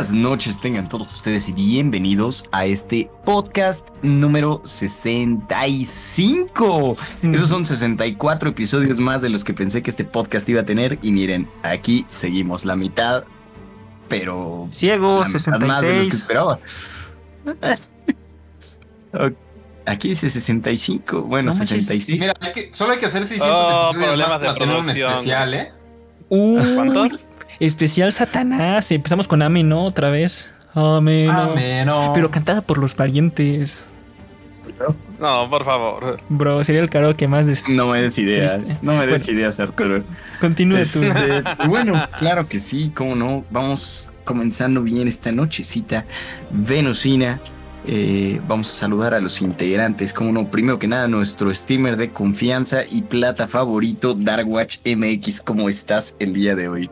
Buenas noches tengan todos ustedes y bienvenidos a este podcast número 65. Esos son 64 episodios más de los que pensé que este podcast iba a tener y miren, aquí seguimos la mitad, pero... Ciego, la mitad más de los que 66. esperaba. Aquí dice 65, bueno, No manches, 66. Mira, hay que- solo hay que hacer 600 Oh, episodios más para de tener un producción. especial, ¿eh? Uy, ¿Cuántos? Especial Satanás. Empezamos con Amén, ¿no? Otra vez. Amén. Pero cantada por los parientes. No, por favor. Bro, sería el karaoke más de... No me des ideas, Triste. no me des Bueno. ideas, Arturo. Continúe tú. Este, bueno, claro que sí, cómo no. Vamos comenzando bien esta nochecita venusina. Eh, vamos a saludar a los integrantes, como no. Primero que nada, nuestro streamer de confianza y plata favorito, Darkwatch MX. ¿Cómo estás el día de hoy?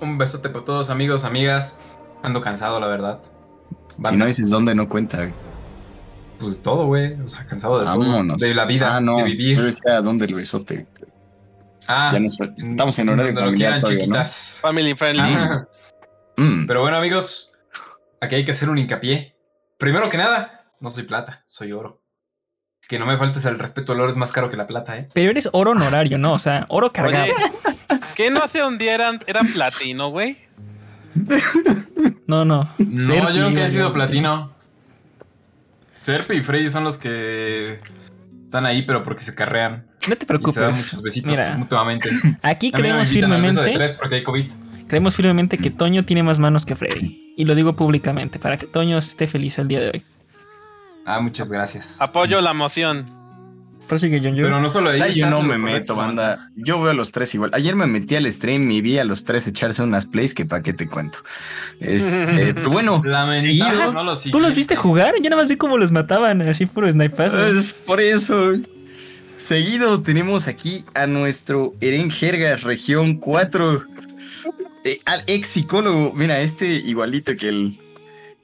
Un besote por todos, amigos, amigas. Ando cansado, la verdad. Si no dices dónde, no cuenta. Pues de todo, güey. O sea, cansado de Vámonos. todo. De la vida, Ah, no. de Yo vivir. decía dónde el besote. Ah, Ya nos- estamos en horario donde lo familiar quieran, todavía, ¿no? chiquitas. Family friendly. Mm, Pero bueno, amigos, aquí hay que hacer un hincapié. Primero que nada, no soy plata, soy oro. Que no me faltes el respeto, el oro es más caro que la plata, ¿eh? Pero eres oro honorario, ¿no? O sea, oro cargado. Oye, ¿qué no hace un día eran, era platino, güey? No, no. No, Serpi, yo nunca he sido platino. Serpi y Freddy son los que están ahí, pero porque se carrean. No te Y se dan preocupes. muchos besitos Mira, mutuamente. aquí creemos de firmemente, tres porque hay COVID. creemos firmemente que Toño tiene más manos que Freddy. Y lo digo públicamente, para que Toño esté feliz el día de hoy. Ah, muchas gracias. Apoyo la moción. Prosigue, John. Pero no solo Ay, ellos. yo no me meto, banda. Yo veo a los tres igual. Ayer me metí al stream y vi a los tres echarse unas plays que pa' qué te cuento. Este, pero bueno, seguido. no lo ¿Tú los viste jugar? Yo nada más vi cómo los mataban, así puro snipazo. Es por eso. Seguido tenemos aquí a nuestro Eren Jergas, región 4. eh, al ex psicólogo. Mira, este igualito que el,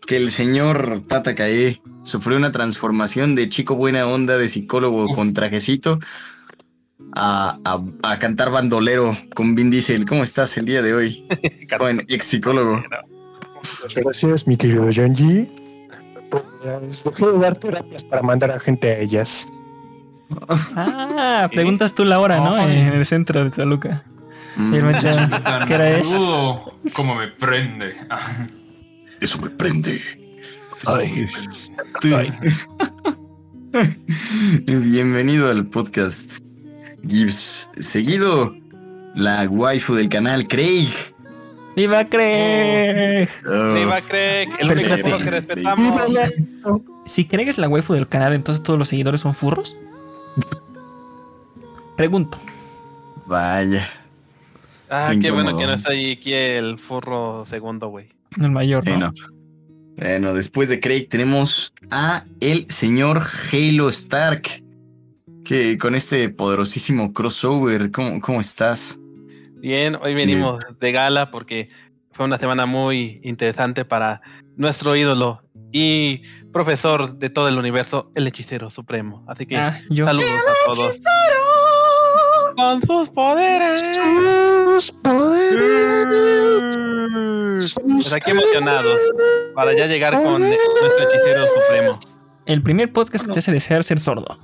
que el señor Tata Kae. Sufrió una transformación de chico buena onda de psicólogo Uf. con trajecito a, a- a cantar bandolero con Vin Diesel. ¿Cómo estás el día de hoy? Bueno, ex psicólogo. Muchas gracias, mi querido John Pues dejé de dar terapias para mandar a gente a ellas. Ah, preguntas tú la hora, ¿no? En el centro de Toluca. Mm, ¿Qué era eso? como me prende. Eso me prende. Ay, Bienvenido al podcast Gibbs. Seguido, la waifu del canal, Craig. ¡Viva Craig! Oh, Viva Craig, el Pero único que respetamos. Si Craig es la waifu del canal, entonces todos los seguidores son furros. Pregunto. vaya. Ah, Qué qué bueno que no está ahí aquí el furro segundo, güey. El mayor, Sí, ¿no? no. Bueno, después de Craig tenemos a el señor Halo Stark. Que con este poderosísimo crossover, ¿cómo, cómo estás? Bien, hoy venimos de gala porque fue una semana muy interesante para nuestro ídolo y profesor de todo el universo, el hechicero supremo. Así que Ah, yo. saludos a todos. Con sus poderes. Pues aquí emocionados para ya llegar con nuestro hechicero supremo. El primer podcast que te hace desear ser sordo.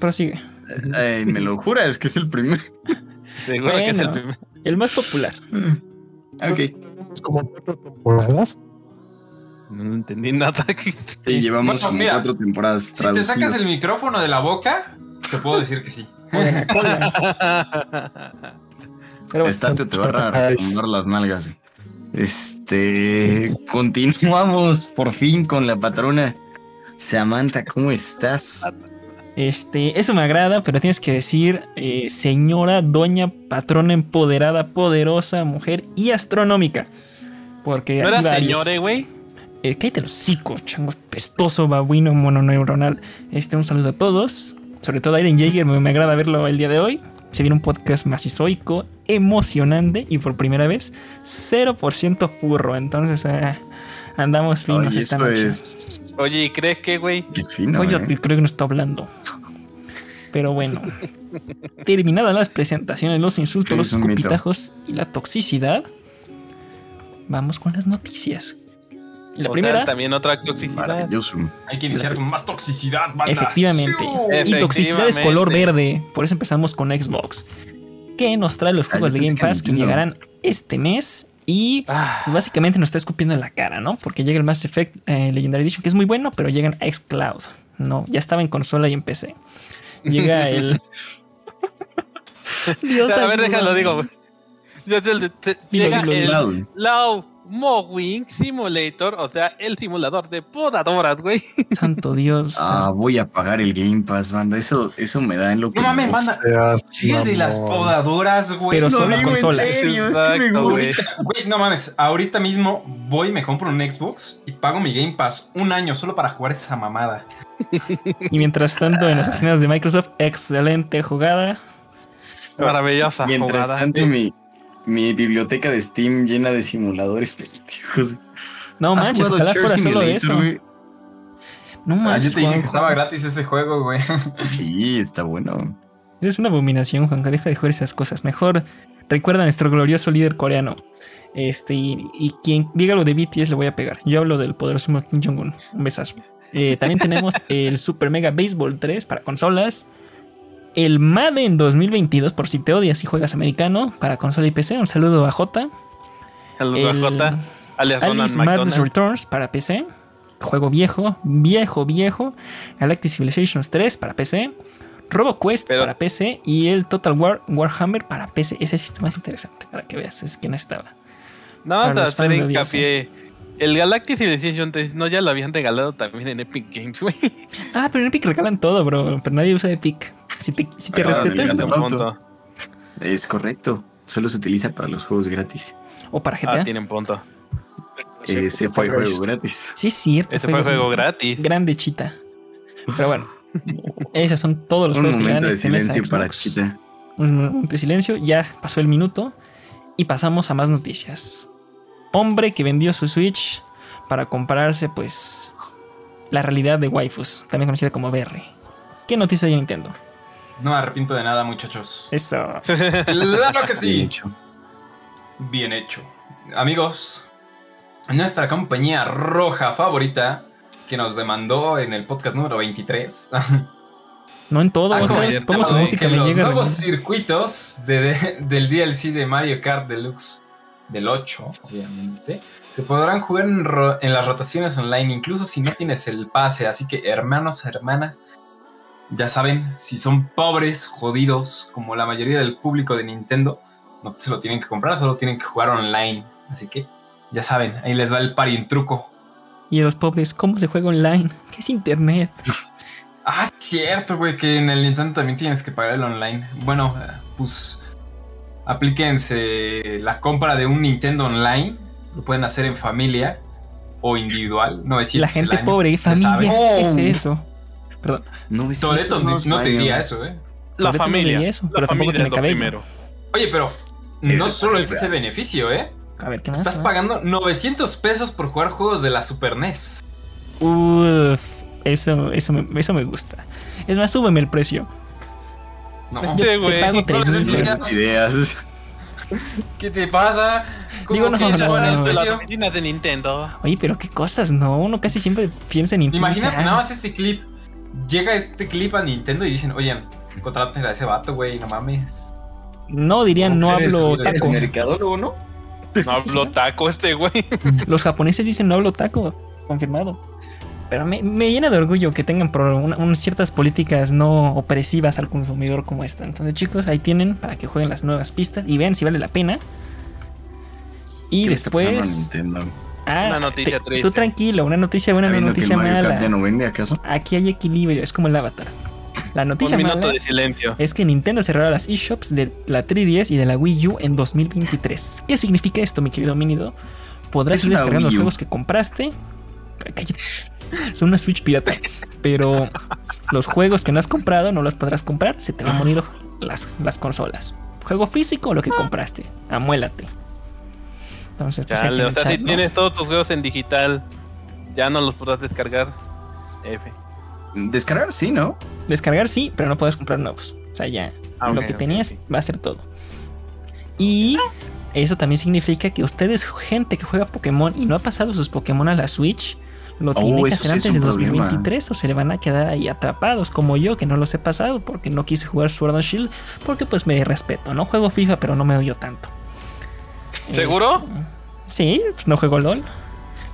Prosigue. Ay, me lo juras que es el primer. Seguro que es el primer. El más popular. Ok. tenemos como cuatro temporadas. No entendí nada. Sí, llevamos Bueno, como mira, cuatro temporadas Si te sacas el micrófono de la boca, te puedo decir que sí. Pero bueno, Estate te va a arrumar las nalgas. Este. Continuamos por fin con la patrona. Samantha, ¿cómo estás? este, eso me agrada, pero tienes que decir eh, señora, doña, patrona empoderada, poderosa, mujer y astronómica. Porque ¿No era señore, güey? Eh, cállate los hocicos, chango pestoso, babuino, mononeuronal. Este, un saludo a todos. Sobre todo a Iron Jaeger, me, me agrada verlo el día de hoy. Se viene un podcast macizoico, emocionante y por primera vez 0% furro. Entonces, eh, andamos finos esta noche. es. Oye, ¿y crees que, güey? Fino. Oye, ¿eh? creo que no está hablando. Pero bueno, terminadas las presentaciones, los insultos, Sí, los es un mito. escupitajos y la toxicidad, vamos con las noticias. Y la O sea, primera, también otra toxicidad. Hay que iniciar con más toxicidad, banda. efectivamente. ¡Siu! Y toxicidad es color Efectivamente. verde. Por eso empezamos con Xbox. Que nos trae los juegos de Game que Pass que llegarán este mes. Y Ah, pues, básicamente nos está escupiendo en la cara, ¿no? Porque llega el Mass Effect eh, Legendary Edition, que es muy bueno, pero llegan a Xcloud. No, ya estaba en consola y en PC. Llega el. Dios, a ver, déjalo, digo. güey. Ya te- te- Dilo, llega dilo, el dilo. Mowing Simulator, o sea, el simulador de podadoras, güey. Santo Dios. Ah, voy a pagar el Game Pass, banda. Eso, eso me da en lo que. No mames, me banda. Sí, de las podadoras, güey. Pero No, solo digo, en consola. serio, es que me gusta. güey. No mames, ahorita mismo voy me compro un Xbox y pago mi Game Pass un año solo para jugar esa mamada. Y mientras tanto, en las oficinas de Microsoft, excelente jugada. Maravillosa Mientras jugada. tanto, mi, mi biblioteca de Steam llena de simuladores pendejos. No ¿Has manches, ojalá fuera solo de eso. No Ah, yo manches. te dije que estaba gratis ese juego, güey. Sí, está bueno. Eres una abominación, Juanca. Deja de jugar esas cosas. Mejor recuerda a nuestro glorioso líder coreano. Este, y, y quien diga lo de BTS le voy a pegar. Yo hablo del poderoso Kim Jong-un. Un besazo. Eh, también tenemos el Super Mega Baseball 3 para consolas. El Madden 2022, por si te odias y juegas americano, para consola y PC. Un saludo a J. El El J, alias Alice Madness. Returns para PC. Juego viejo, viejo, viejo. Galactic Civilizations 3 para PC. RoboQuest Pero- para PC. Y el Total War Warhammer para PC. Ese sí está más interesante para que veas. Es que no estaba. Nada más hacer hincapié. El Galactic Civilization 3 no ya lo habían regalado también en Epic Games, güey. Ah, pero en Epic regalan todo, bro. Pero nadie usa Epic. Si te, si te el respetas, no. Auto. Es correcto. Solo se utiliza para los juegos gratis. O para Ah, GTA. tienen punto. Ese fue juego gratis. sí, es cierto. Este fue juego gratis. Grande chita. Pero bueno. Esos son todos los juegos que llegan de este mes a para. Chita. un momento de silencio, ya pasó el minuto y pasamos a más noticias. Hombre que vendió su Switch para comprarse pues la realidad de waifus, también conocida como VR. ¿Qué noticia hay en Nintendo? No me arrepiento de nada, muchachos. Eso. Claro que Bien sí. hecho. Bien hecho. Amigos, nuestra compañía roja favorita que nos demandó en el podcast número 23. No en todo, pongo su música que los llega. nuevos circuitos de- de- del DLC de Mario Kart Deluxe del 8, obviamente, se podrán jugar en, ro- en las rotaciones online, incluso si no tienes el pase. Así que, hermanos, hermanas, ya saben, si son pobres, jodidos, como la mayoría del público de Nintendo, no se lo tienen que comprar, solo tienen que jugar online. Así que, ya saben, ahí les va el pari en truco. Y a los pobres, ¿cómo se juega online? ¿Qué es internet? Ah, es cierto, güey, que en el Nintendo también tienes que pagar el online. Bueno, eh, pues aplíquense la compra de un Nintendo Online. Lo pueden hacer en familia o individual. 900 La el gente año, pobre, familia. ¿qué es Oh. eso? Perdón, No, es Toreto no, no te diría eso, eh. La Toretto no familia. diría eso, la pero tampoco familia tiene es primero. Oye, pero no solo es ese beneficio, eh. a ver, ¿qué más? Estás pagando 900 pesos por jugar juegos de la Super NES. Uf, eso, eso, me, eso me gusta. Es más, súbeme el precio. No, Yo te güey. pago no 3 mil necesitas- pesos. Ideas. ¿qué te pasa? ¿Cómo Digo, no, no, no, no. De las oficinas de Nintendo. Oye, pero qué cosas, ¿no? Uno casi siempre piensa en Nintendo. Imagínate dice, nada "Ah, más este clip. Llega este clip a Nintendo y dicen, oigan, contrátenle a ese vato, güey, no mames. No dirían, no hablo taco. mercadólogo, ¿no? No hablo taco este, güey. Los japoneses dicen no hablo taco. Confirmado. Pero me, me llena de orgullo que tengan pro- una- unas ciertas políticas no opresivas al consumidor como esta. Entonces, chicos, ahí tienen para que jueguen las nuevas pistas y vean si vale la pena. Y ¿Qué le está pasando a después. Nintendo? Ah, Una noticia te- triste. Tú tranquilo, una noticia buena, ¿Está una noticia mala. ya no vende acaso? Aquí hay equilibrio, es como el avatar. La noticia Un minuto mala de silencio. es que Nintendo cerrará las eShops de la 3DS y de la Wii U en 2023. ¿Qué significa esto, mi querido Minido? Podrás ir descargando los juegos que compraste. Cállate. Son una Switch pirata. Pero los juegos que no has comprado no los podrás comprar. Se te van a morir las, las consolas. Juego físico o lo que compraste. Amuélate. Entonces, pues, Chale, o sea, chat, si ¿no? tienes todos tus juegos en digital, ya no los podrás descargar. F. Descargar, sí, ¿no? Descargar sí, pero no puedes comprar nuevos. O sea, ya Ah, lo que tenías va a ser todo. Y eso también significa que ustedes, gente que juega Pokémon y no ha pasado sus Pokémon a la Switch, lo Oh, tiene que hacer antes de un problema. 2023 o se le van a quedar ahí atrapados como yo que no los he pasado porque no quise jugar Sword and Shield porque pues me respeto, no juego FIFA pero no me odio tanto. ¿Seguro? Este, sí, pues no juego LOL.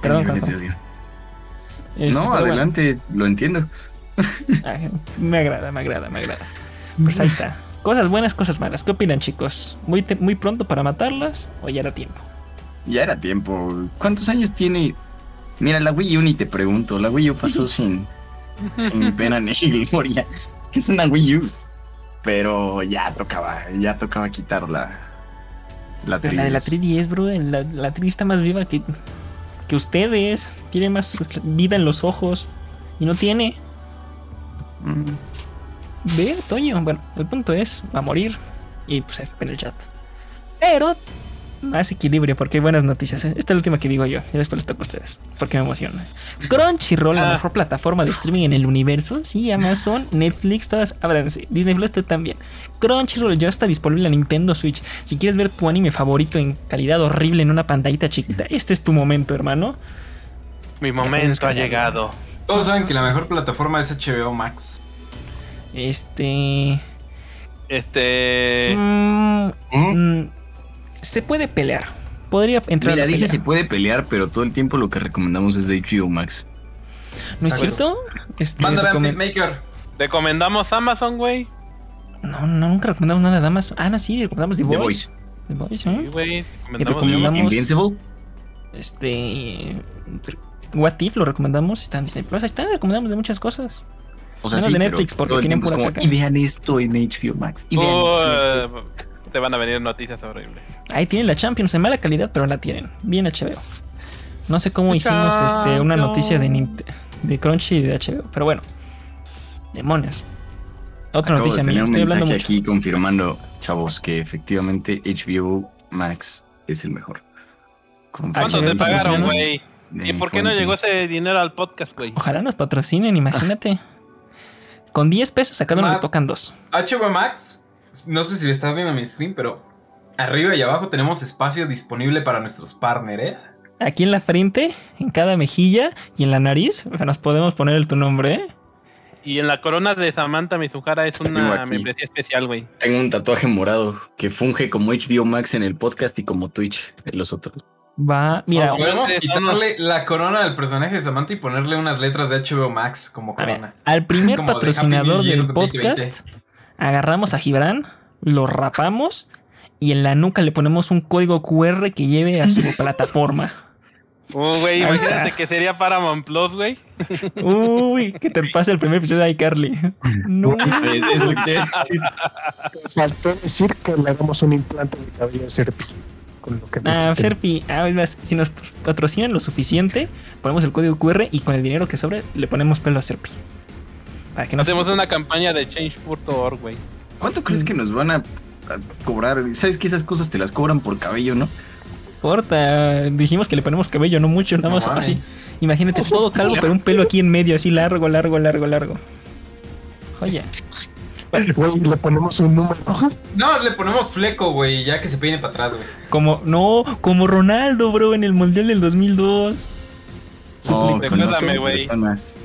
Perdón. Este, no, bueno. adelante, lo entiendo. Me agrada, me agrada, me agrada. Pues ahí está. Cosas buenas, cosas malas. ¿Qué opinan, chicos? ¿Muy, te- muy pronto para matarlas o ya era tiempo? Ya era tiempo. ¿Cuántos años tiene? Mira, la Wii U ni te pregunto. La Wii U pasó sin, sin pena ni gloria. Es una Wii U. Pero ya tocaba, ya tocaba quitar la, la Pero la de la 3DS. 3DS, bro, la, la 3 está más viva que, que ustedes. Tiene más vida en los ojos. Y no tiene. Mm. Ve, Toño. Bueno, el punto es, va a morir. Y pues en el chat. Pero más equilibrio, porque hay buenas noticias. ¿eh? Esta es la última que digo yo. Y después les toco a ustedes. Porque me emociona. Crunchyroll, la Ah. mejor plataforma de streaming en el universo. Sí, Amazon, Netflix, todas. Ábranse. Disney Plus también. Crunchyroll ya está disponible en la Nintendo Switch. Si quieres ver tu anime favorito en calidad horrible en una pantallita chiquita, este es tu momento, hermano. Mi momento ha llegado. Todos saben que la mejor plataforma es HBO Max. Este. Este. mm, ¿Mm? Se puede pelear. Podría entrar Mira, a dice se puede pelear, pero todo el tiempo lo que recomendamos es de HBO Max. ¿No es cierto? Este, Mándala a recomen- Peacemaker. Recomendamos Amazon, güey. No, no, nunca recomendamos nada de Amazon. Ah, no, sí, recomendamos The Voice. The Voice, Sí, ¿eh? güey. Recomendamos recomendamos- Invincible. Este. What If lo recomendamos. Está en Disney Plus. Ahí está, recomendamos de muchas cosas. O sea, Menos sí, de Netflix, porque tienen pura como, caca. Y vean esto en HBO Max. Y vean Oh, esto en te van a venir noticias horribles. Ahí tienen la Champions en mala calidad, pero la tienen. Bien HBO. No sé cómo hicimos este, una noticia de, Nint- de Crunchy y de HBO, pero bueno. Demonios. Otra Acabo noticia mía, un estoy hablando mensaje mucho. aquí confirmando, chavos, que efectivamente HBO Max es el mejor. ¿Cuánto te pagaron, güey? ¿Y por qué no llegó ese dinero al podcast, güey? Ojalá nos patrocinen, imagínate. Con 10 pesos a cada uno le tocan dos. HBO Max, no sé si estás viendo mi stream, pero arriba y abajo tenemos espacio disponible para nuestros partners, ¿eh? Aquí en la frente, en cada mejilla y en la nariz, nos podemos poner el tu nombre, ¿eh? Y en la corona de Samantha Mizuhara es una membresía especial, güey. Tengo un tatuaje morado que funge como HBO Max en el podcast y como Twitch en los otros. Va, mira, Son- Podemos quitarle la corona del personaje de Samantha y ponerle unas letras de HBO Max como ver, corona. al primer Como de patrocinador del podcast, 2020. Agarramos a Gibran, lo rapamos y en la nuca le ponemos un código QR que lleve a su plataforma. Uh, güey, imagínate que sería Paramount Plus, güey. Uy, que te pase el primer episodio de iCarly. No. Es lo que- sí. Te faltó decir que le hagamos un implante de cabello a Serpi. Con lo que me Ah. Serpi, ah, más, si nos patrocinan lo suficiente, ponemos el código QR y con el dinero que sobre le ponemos pelo a Serpi. Para que no se Hacemos una campaña de change.org, güey. ¿Cuánto crees que nos van a, a cobrar? Sabes que esas cosas te las cobran por cabello, ¿no? importa. Dijimos que le ponemos cabello, no mucho, nada No más así. Imagínate todo calvo, pero un pelo aquí en medio, así largo, largo, largo, largo. Joya. Güey, le ponemos un número. No, le ponemos fleco, güey, ya que se peine para atrás, güey. Como, no, como Ronaldo, bro, en el Mundial del 2002. Su Oh, fleco. con Recuérdame, razón, güey. personas.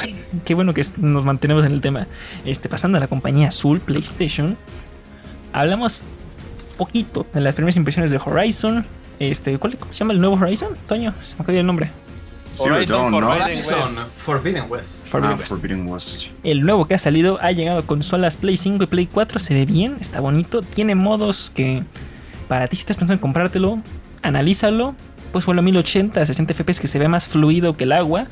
Pero qué bueno que nos mantenemos en el tema. Este, pasando a la compañía Azul PlayStation, hablamos poquito de las primeras impresiones de Horizon. Este, ¿cuál, ¿cómo se llama el nuevo Horizon? Toño, se me acaba el nombre. Horizon Dawn, ¿no? Forbidden West. Forbidden Ah, West. Forbidden West. El nuevo que ha salido ha llegado a consolas Play 5 y Play 4. Se ve bien, está bonito. Tiene modos que para ti si estás pensando en comprártelo, analízalo. Pues bueno, 1080, 60 FPS que se ve más fluido que el agua.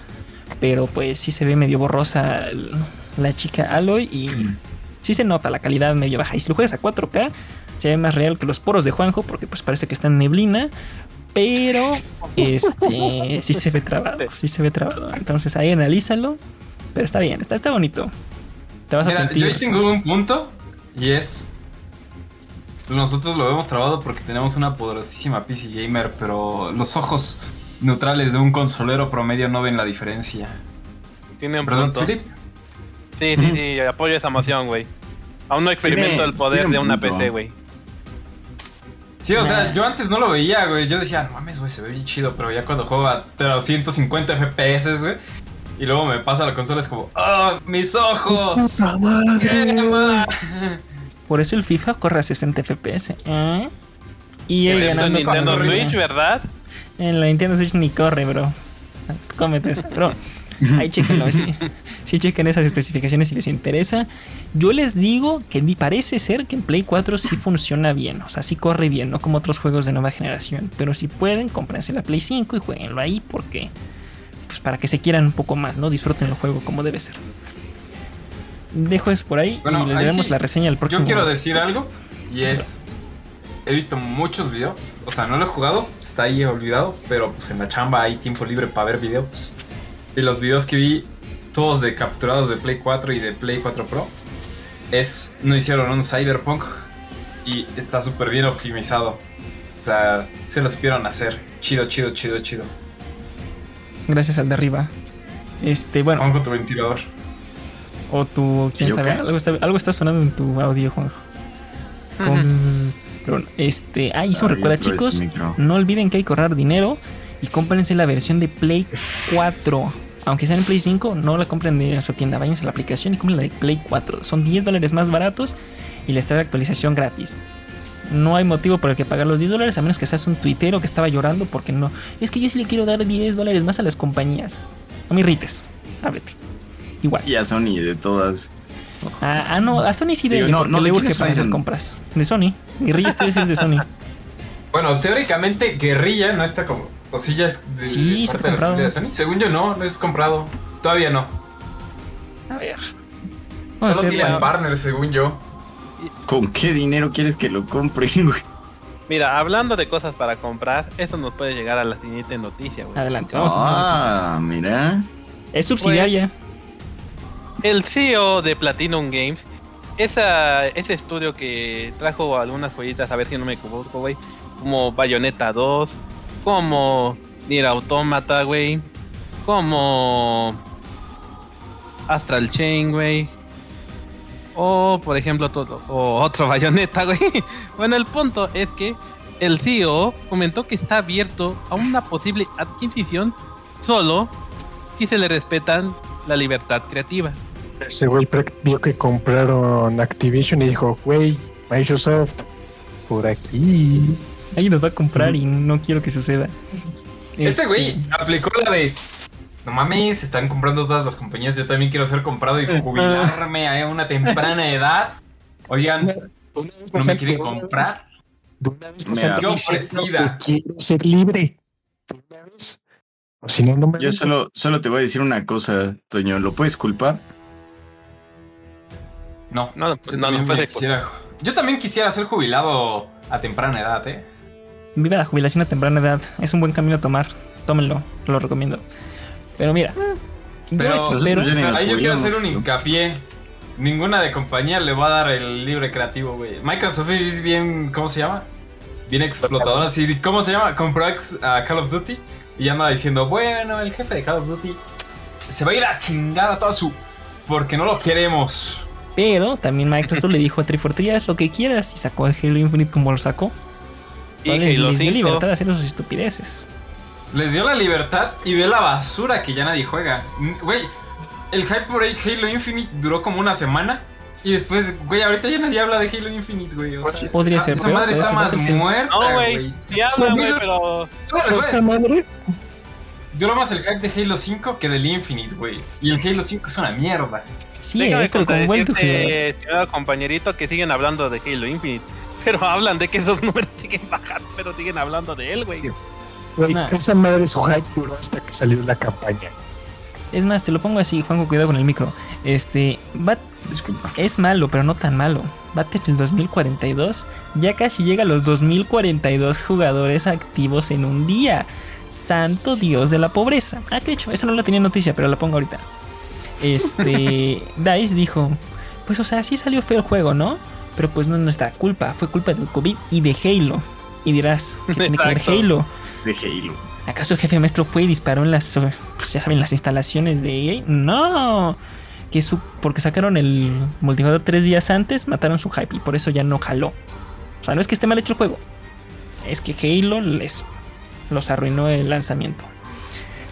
Pero pues sí se ve medio borrosa la chica Aloy y sí se nota la calidad medio baja. Y si lo juegas a 4K, se ve más real que los poros de Juanjo porque pues parece que está en neblina. Pero este sí se ve trabado, sí se ve trabado. Entonces ahí analízalo. Pero está bien, está, está bonito. Te vas a sentir. yo tengo un punto y es. Nosotros lo vemos trabado porque tenemos una poderosísima PC gamer, pero los ojos neutrales de un consolero promedio no ven la diferencia. Tiene un ¿Verdad, punto. Philip? Sí, sí, sí, apoyo esa moción, güey. Aún no experimento Tiene- el poder de un una punto. PC, güey. Sí, o sea, yo antes no lo veía, güey. Yo decía, no mames, güey, se ve bien chido. Pero ya cuando juego a 350 FPS, güey. Y luego me pasa la consola, es como, ¡oh, mis ojos! ¡Puta madre! ¡Quema! Por eso el FIFA corre a 60 FPS. ¿eh? Y en ganando Nintendo Switch, ¿verdad? En la Nintendo Switch ni corre, bro. Cómete eso, bro. Ahí chequenlo, sí. Sí, chequen esas especificaciones si les interesa. Yo les digo que parece ser que en Play 4 sí funciona bien. O sea, sí corre bien, no como otros juegos de nueva generación. Pero si pueden, cómprense la Play 5 y jueguenlo ahí porque. Pues para que se quieran un poco más, ¿no? Disfruten el juego como debe ser. Dejo eso por ahí Bueno, y daremos sí, la reseña el próximo. Yo quiero decir algo. Y es. He visto muchos videos. O sea, no lo he jugado. Está ahí olvidado. Pero pues en la chamba hay tiempo libre para ver videos. Y los videos que vi, todos de capturados de Play 4 y de Play 4 Pro. Es. No hicieron un Cyberpunk. Y está súper bien optimizado. O sea, se lo supieron hacer. Chido, chido, chido, chido. Gracias al de arriba. Este, bueno. Con tu ventilador. O tu, quién ¿Yo sabe, qué? algo está, algo está sonando en tu audio, Juanjo. Bzzz. Pero este, ah, eso Ah, recuerda, chicos, este no olviden que hay que ahorrar dinero y cómprense la versión de Play 4. Aunque sea en Play 5, no la compren de su tienda, váyanse a la aplicación y compren la de Play 4. Son 10 dólares más baratos y les trae actualización gratis. No hay motivo por el que pagar los 10 dólares a menos que seas un tuitero que estaba llorando porque no. Es que yo sí le quiero dar 10 dólares más a las compañías. No me irrites, háblate. Igual. Y a Sony de todas. Ah, ah, no, a Sony sí dele, no, ¿de le urge para hacer compras. De Sony. Guerrilla Studios es de Sony. Bueno, teóricamente Guerrilla no está como. O sí, ya es. de- Sí, de está de comprado. de Sony. Según yo, no, no es comprado. Todavía no. A ver. A Solo tienen la- partner, según yo. ¿Con qué dinero quieres que lo compre, güey? Mira, hablando de cosas para comprar, eso nos puede llegar a la siguiente noticia, güey. Adelante, vamos a hacer la noticia. Ah, mira. Es subsidiaria. El CEO de Platinum Games, ese estudio que trajo algunas joyitas, a ver si no me equivoco, güey, como Bayonetta 2, como Nier Automata, güey, como Astral Chain, güey, o por ejemplo, todo, o otro Bayonetta, güey. Bueno, el punto es que el CEO comentó que está abierto a una posible adquisición solo si se le respetan la libertad creativa. Ese güey vio que compraron Activision y dijo, güey, Microsoft, por aquí. Alguien nos va a comprar y no quiero que suceda. Este Este, güey aplicó la de. No mames, están comprando todas las compañías. Yo también quiero ser comprado y jubilarme a una temprana edad. Oigan, ¿no me quieren comprar? De una vez Quiero ser libre. De una vez. O si no, no me Yo solo, solo te voy a decir una cosa, Toño. ¿Lo puedes culpar? No. No, pues Yo no, también no puede. quisiera- Yo también quisiera ser jubilado a temprana edad, ¿eh? Viva la jubilación a temprana edad. Es un buen camino a tomar. Tómenlo, lo recomiendo. Pero mira. Pero- yo espero. Pues, ni- Ahí yo quiero hacer un hincapié. Ninguna de compañía le va a dar el libre creativo, güey. Microsoft es bien, ¿cómo se llama? Bien explotadora. Así, ¿Cómo se llama? Compró a Call of Duty y anda diciendo, bueno, el jefe de Call of Duty se va a ir a chingar a toda su... Porque no lo queremos. Pero también Microsoft le dijo a 343 haz lo que quieras y sacó el Halo Infinite como lo sacó. Y Vale, Halo les dio 5. libertad de hacer sus estupideces. Les dio la libertad y ve la basura que ya nadie juega. Güey, el hype por ahí Halo Infinite duró como una semana. Y después, güey, ahorita ya nadie habla de Halo Infinite, güey. O sea, Podría ser, Esa madre está ser más muerta, No, güey. güey. Sí habla, güey, pero. Solo les voy a Esa decir, madre. Duró más el hype de Halo 5 que del Infinite, güey. Y el Halo 5 es una mierda. Sí, eh, pero como decirte, estimado compañerito, que siguen hablando de Halo Infinite. Pero hablan de que esos números siguen bajando, pero siguen hablando de él, güey. Güey, Nah. esa madre su hype duró hasta que salió la campaña. Es más, te lo pongo así, Juanjo, cuidado con el micro. Este, Bat Disculpa. es malo, pero no tan malo. Battlefield 2042 ya casi llega a los 2042 jugadores activos en un día. Santo Dios de la pobreza. Ah, de hecho, eso no la tenía noticia, pero la pongo ahorita. Este, Dice dijo, pues o sea, sí salió feo el juego, ¿no? Pero pues no es nuestra culpa, fue culpa del COVID y de Halo. Y dirás, ¿qué tiene que ver. Halo? De Halo. ¿Acaso el jefe maestro fue y disparó en las, pues ya saben, las instalaciones de EA? No. Que su, porque sacaron el multijugador tres días antes, mataron su hype y por eso ya no jaló. O sea, no es que esté mal hecho el juego. es que Halo les los arruinó el lanzamiento.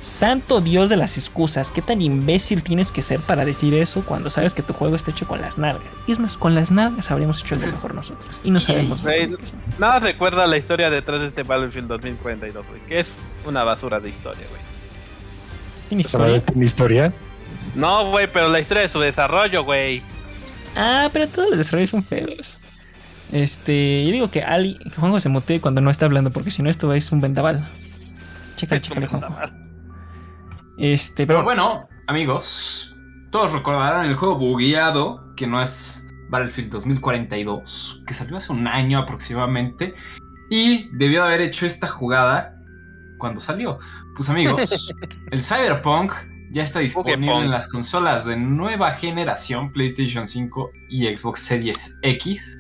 Santo Dios de las excusas, ¿qué tan imbécil tienes que ser para decir eso cuando sabes que tu juego está hecho con las nalgas? Y es más, con las nalgas habríamos hecho algo por nosotros. Y no sabemos. Güey, Nada recuerda la historia detrás de este Battlefield 2042, güey. Que es una basura de historia, güey. ¿Tiene ¿Sabes historia? tiene historia? No, güey, pero la historia de su desarrollo, güey. Ah, pero todos los desarrollos son feos. Este, yo digo que Ali, que Juanjo se mutee cuando no está hablando, porque si no esto es un vendaval. Chécale, chécale, Juanjo. Este, Pero pero bueno, amigos, todos recordarán el juego bugueado, que no es Battlefield 2042, que salió hace un año aproximadamente, y debió haber hecho esta jugada cuando salió. Pues amigos, el Cyberpunk ya está disponible en las consolas de nueva generación, PlayStation 5 y Xbox Series X.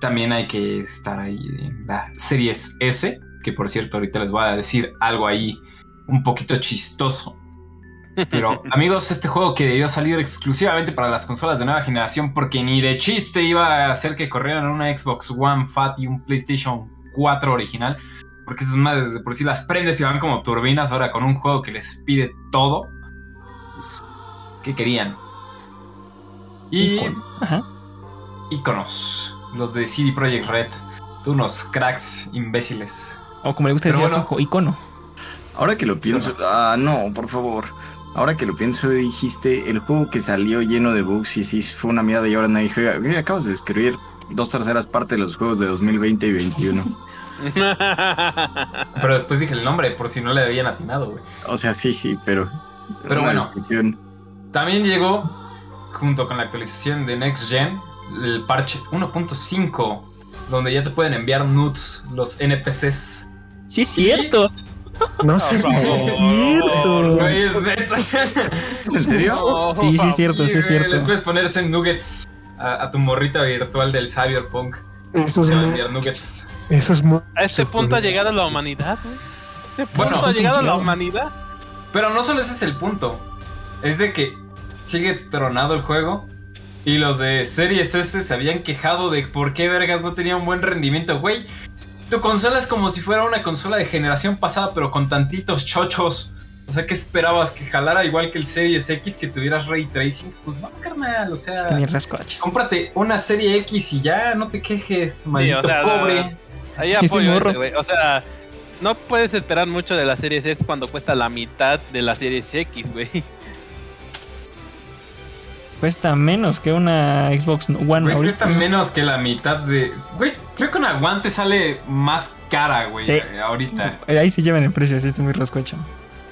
También hay que estar ahí en la Series S, que por cierto ahorita les voy a decir algo ahí un poquito chistoso. Pero amigos, este juego que debió salir exclusivamente para las consolas de nueva generación porque ni de chiste iba a hacer que corrieran una Xbox One Fat y un PlayStation 4 original. Porque esas madres de por sí las prendes y van como turbinas ahora con un juego que les pide todo. Pues, ¿qué querían? Y iconos, los de CD Projekt Red. Tú unos cracks imbéciles. O como le gusta Pero decir bueno. Juanjo, icono. Ahora que lo pienso, ah, no, por favor. Ahora que lo pienso, dijiste el juego que salió lleno de bugs y sí fue una mierda y ahora nadie juega. Acabas de escribir dos terceras partes de los juegos de 2020 y 2021. Pero después dije el nombre por si no le habían atinado, güey. O sea, sí, sí, pero. Pero bueno. También llegó, junto con la actualización de Next Gen, el parche 1.5, donde ya te pueden enviar nudes los NPCs. Sí, es cierto. No sé. Es cierto. Güey, es neta. ¿Es en serio? Sí, sí, es cierto, sí, es cierto. Les puedes ponerse nuggets a, a tu morrita virtual del Cyberpunk. Eso es, enviar nuggets. eso es muy. A este punto ha llegado la humanidad, güey. Este Bueno, punto ha llegado la humanidad. Pero no solo ese es el punto. Es de que sigue tronado el juego. Y los de Series S se habían quejado de por qué vergas no tenía un buen rendimiento, güey. Tu consola es como si fuera una consola de generación pasada, pero con tantitos chochos. O sea, ¿qué esperabas? ¿Que jalara igual que el Series X, que tuvieras ray tracing? Pues no, carnal, o sea... Está bien rascoches. Cómprate una serie X y ya, no te quejes, maldito o sea, pobre. Ahí Sí, sí, apoyo ese, güey. O sea, no puedes esperar mucho de la Series X cuando cuesta la mitad de la Series X, güey. Cuesta menos que una Xbox One Güey, ahorita. cuesta menos que la mitad de. Güey, creo que una guante sale más cara, güey, Sí. eh, ahorita. Eh, Ahí se llevan el precio, sí está muy rascocho.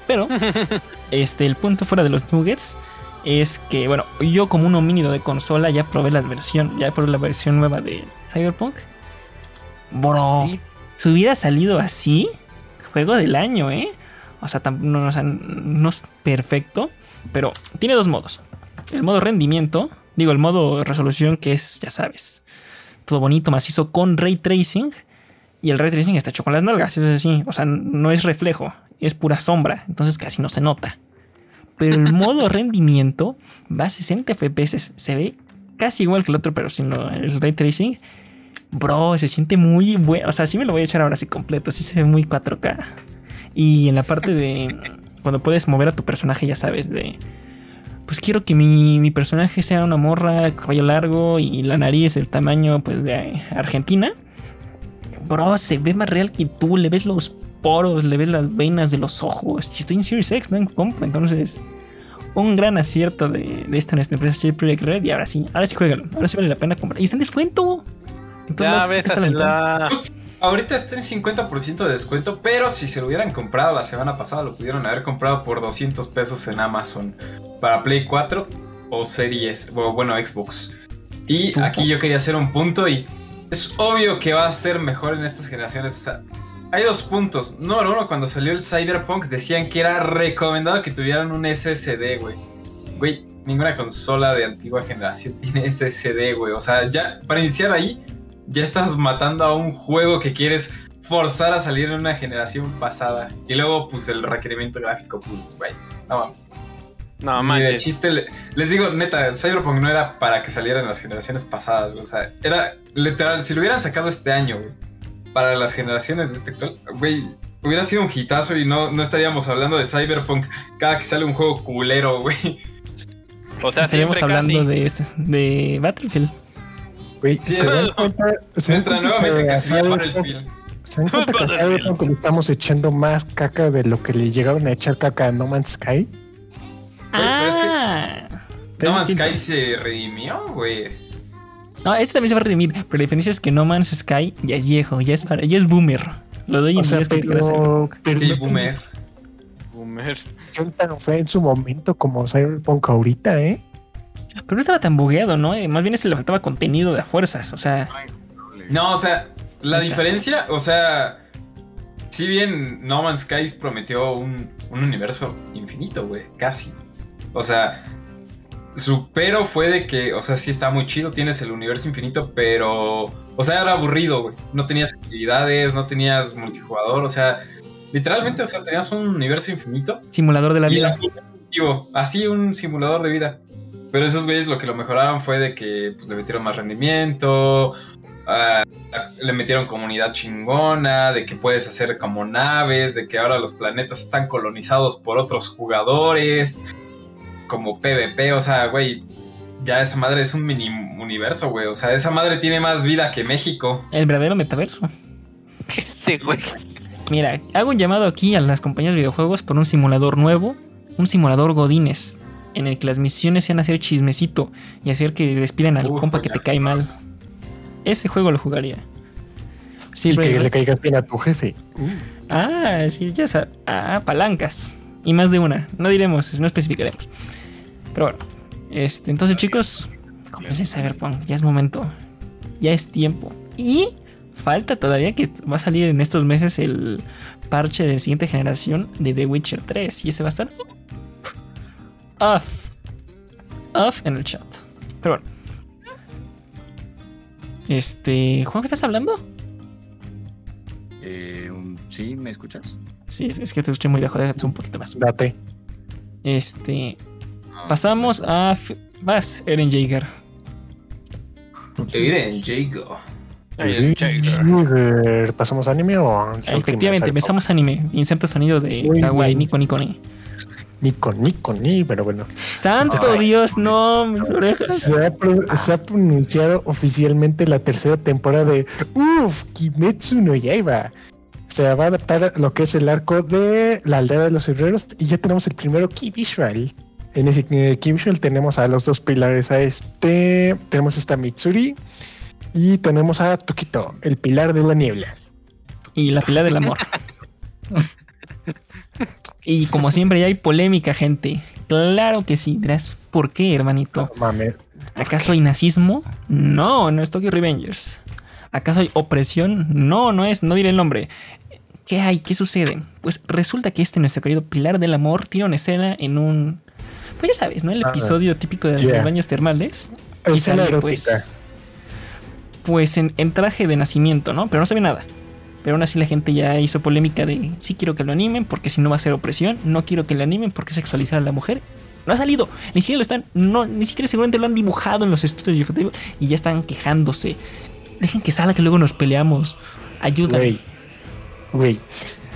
Pero, este, el punto fuera de los nuggets es que, bueno, yo como un homínido de consola ya probé las versión, ya probé la versión nueva de Cyberpunk. Bro, Sí. si hubiera salido así, juego del año, ¿eh? O sea, no, o sea, no es perfecto, pero tiene dos modos. El modo rendimiento, digo, el modo resolución que es, ya sabes, todo bonito, macizo con ray tracing. Y el ray tracing está hecho con las nalgas, es así. O sea, no es reflejo, es pura sombra. Entonces casi no se nota. Pero el modo rendimiento va a 60 FPS. Se ve casi igual que el otro, pero sin lo- el ray tracing. Bro, se siente muy bueno. O sea, sí me lo voy a echar ahora así completo. Sí se ve muy 4K. Y en la parte de cuando puedes mover a tu personaje, ya sabes, de. Pues quiero que mi, mi personaje sea una morra, cabello largo y la nariz del tamaño, pues, de Argentina. Bro, se ve más real que tú. Le ves los poros, le ves las venas de los ojos. Y estoy en Series X, no en compra. Entonces, un gran acierto de, de esta nuestra empresa CD Projekt Red. Y ahora sí, ahora sí juegan. Ahora sí vale la pena comprar. Y está en descuento. Entonces, Ya Ahorita está en 50% de descuento, pero si se lo hubieran comprado la semana pasada, lo pudieron haber comprado por 200 pesos en Amazon para Play 4 o Series, o bueno, Xbox. Y aquí yo quería hacer un punto y es obvio que va a ser mejor en estas generaciones. O sea, hay dos puntos. Número uno, cuando salió el Cyberpunk decían que era recomendado que tuvieran un SSD, güey. Güey, ninguna consola de antigua generación tiene SSD, güey. O sea, ya, para iniciar ahí, ya estás matando a un juego que quieres forzar a salir en una generación pasada. Y luego, pues, el requerimiento gráfico, pues, güey. No, No, ni de manches. chiste. le- Les digo, neta, Cyberpunk no era para que salieran en las generaciones pasadas, güey. O sea, era literal, si lo hubieran sacado este año, güey, para las generaciones de este actual, güey, hubiera sido un hitazo y no, no estaríamos hablando de Cyberpunk cada que sale un juego culero, güey. O sea, Estaríamos hablando de, de Battlefield. Güey, Sí, se dan cuenta, se dan Nuestra nueva métrica sería Cyberpunk- Battlefield. ¿Se dan cuenta que le estamos echando más caca de lo que le llegaron a echar caca a No Man's Sky? pero es que- Ah. No Man's distinto. Sky se redimió, güey. No, este también se va a redimir, pero la diferencia es que No Man's Sky ya es viejo, ya es, para- ya es boomer. Lo doy en sea, días que te quieras hacer. pero, pero boomer. Boomer. tiene tan fue en su momento como Cyberpunk ahorita, ¿eh? Pero no estaba tan bugueado, ¿no? Eh, Más bien se le faltaba contenido de a fuerzas. O sea, No, o sea, la diferencia, o sea, si bien No Man's Sky prometió un, un universo infinito, güey, casi. O sea, su pero fue de que, o sea, sí está muy chido, tienes el universo infinito, pero, o sea, era aburrido, güey. No tenías actividades, no tenías multijugador, o sea, literalmente, o sea, tenías un universo infinito. simulador de la vida. así un simulador de vida. Pero esos güeyes lo que lo mejoraron fue de que pues, le metieron más rendimiento, ah, le metieron comunidad chingona, de que puedes hacer como naves, de que ahora los planetas están colonizados por otros jugadores, como PvP, o sea, güey, ya esa madre es un mini universo, güey, o sea, esa madre tiene más vida que México. El verdadero metaverso. Este güey. Mira, hago un llamado aquí a las compañías de videojuegos por un simulador nuevo, un simulador Godines, en el que las misiones sean hacer chismecito y hacer que despiden al Uf, compa que ya. te cae mal. Ese juego lo jugaría. Sí, y que Ray- le caigas bien a tu jefe. Ah, sí, ya sabes. Ah, palancas. Y más de una. No diremos, no especificaremos. Pero bueno. Este, entonces, chicos, cómprense Cyberpunk. Ya es momento. Ya es tiempo. Y falta todavía que va a salir en estos meses el parche de siguiente generación de The Witcher 3. Y ese va a estar. Off. Off en el chat. Pero bueno. Este. ¿Juan, qué estás hablando? Eh, un- ¿Sí? ¿Me escuchas? Sí, es, es que te escuché muy bajo. Déjate un poquito más. Date. Este. Pasamos a. F- Vas, Eren Jaeger. Eren Jago. Ay, Sí, Jaeger. Jaeger. ¿Pasamos anime o Efectivamente, empezamos anime. Inserta sonido de Kawaii. Nico, Nico, ni. Nico, Nico, ni, pero bueno. ¡Santo Ay. Dios! No, mis orejas. Se ha, pro- se ha pronunciado oficialmente la tercera temporada de Uf, Kimetsu no Yaiba. Se va a adaptar a lo que es el arco de la aldea de los herreros y ya tenemos el primero Key Visual. En ese eh, Key Visual tenemos a los dos pilares, a este, tenemos esta Mitsuri y tenemos a Tokito, el pilar de la niebla. Y la pila del amor. Y como siempre, ya hay polémica, gente. Claro que sí. Dirás, ¿por qué, hermanito? No mames. ¿Acaso hay nazismo? No, no es Tokyo Revengers. ¿Acaso hay opresión? No, no es, no diré el nombre. ¿Qué hay? ¿Qué sucede? Pues resulta que este nuestro querido Pilar del Amor tiene una escena en un. Pues ya sabes, ¿no? El Ah, episodio típico de yeah. los baños termales. Escena Y sale, erótica. pues. Pues en, en traje de nacimiento, ¿no? Pero no se ve nada. Pero aún así la gente ya hizo polémica de sí quiero que lo animen porque si no va a ser opresión. No quiero que lo animen porque sexualizar a la mujer. No ha salido. Ni siquiera lo están. No, ni siquiera seguramente lo han dibujado en los estudios de y ya están quejándose. Dejen que salga que luego nos peleamos. Ayúdame. Güey, güey,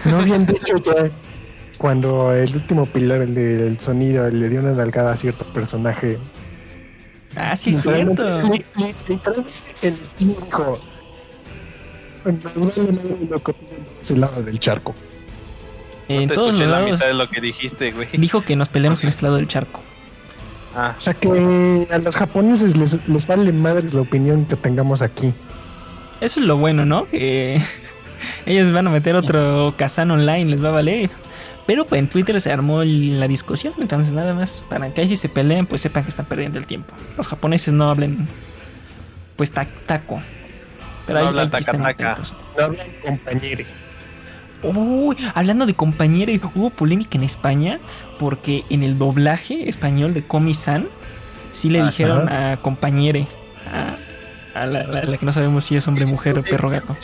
no habían dicho ya cuando el último pilar, el del sonido, le dio una nalgada a cierto personaje. Ah, sí es cierto. El Steam dijo. Es el lado del charco. En todos los la lados mitad de lo que dijiste, güey. dijo que nos peleamos en este lado del charco. Ah, O sea que a los japoneses les, les vale madres la opinión que tengamos aquí. Eso es lo bueno, ¿no? Que ellos van a meter otro Kazan online, les va a valer. Pero pues en Twitter se armó la discusión, entonces nada más para que ahí si se pelean, pues sepan que están perdiendo el tiempo. Los japoneses no hablen pues ta- taco. Pero No ahí. No hablan compañeros. Uy, hablando de compañera, hubo polémica en España porque en el doblaje español de Komi-san sí le Ajá. dijeron a compañere, a, a la, la- la que no sabemos si es hombre, mujer o perro gato.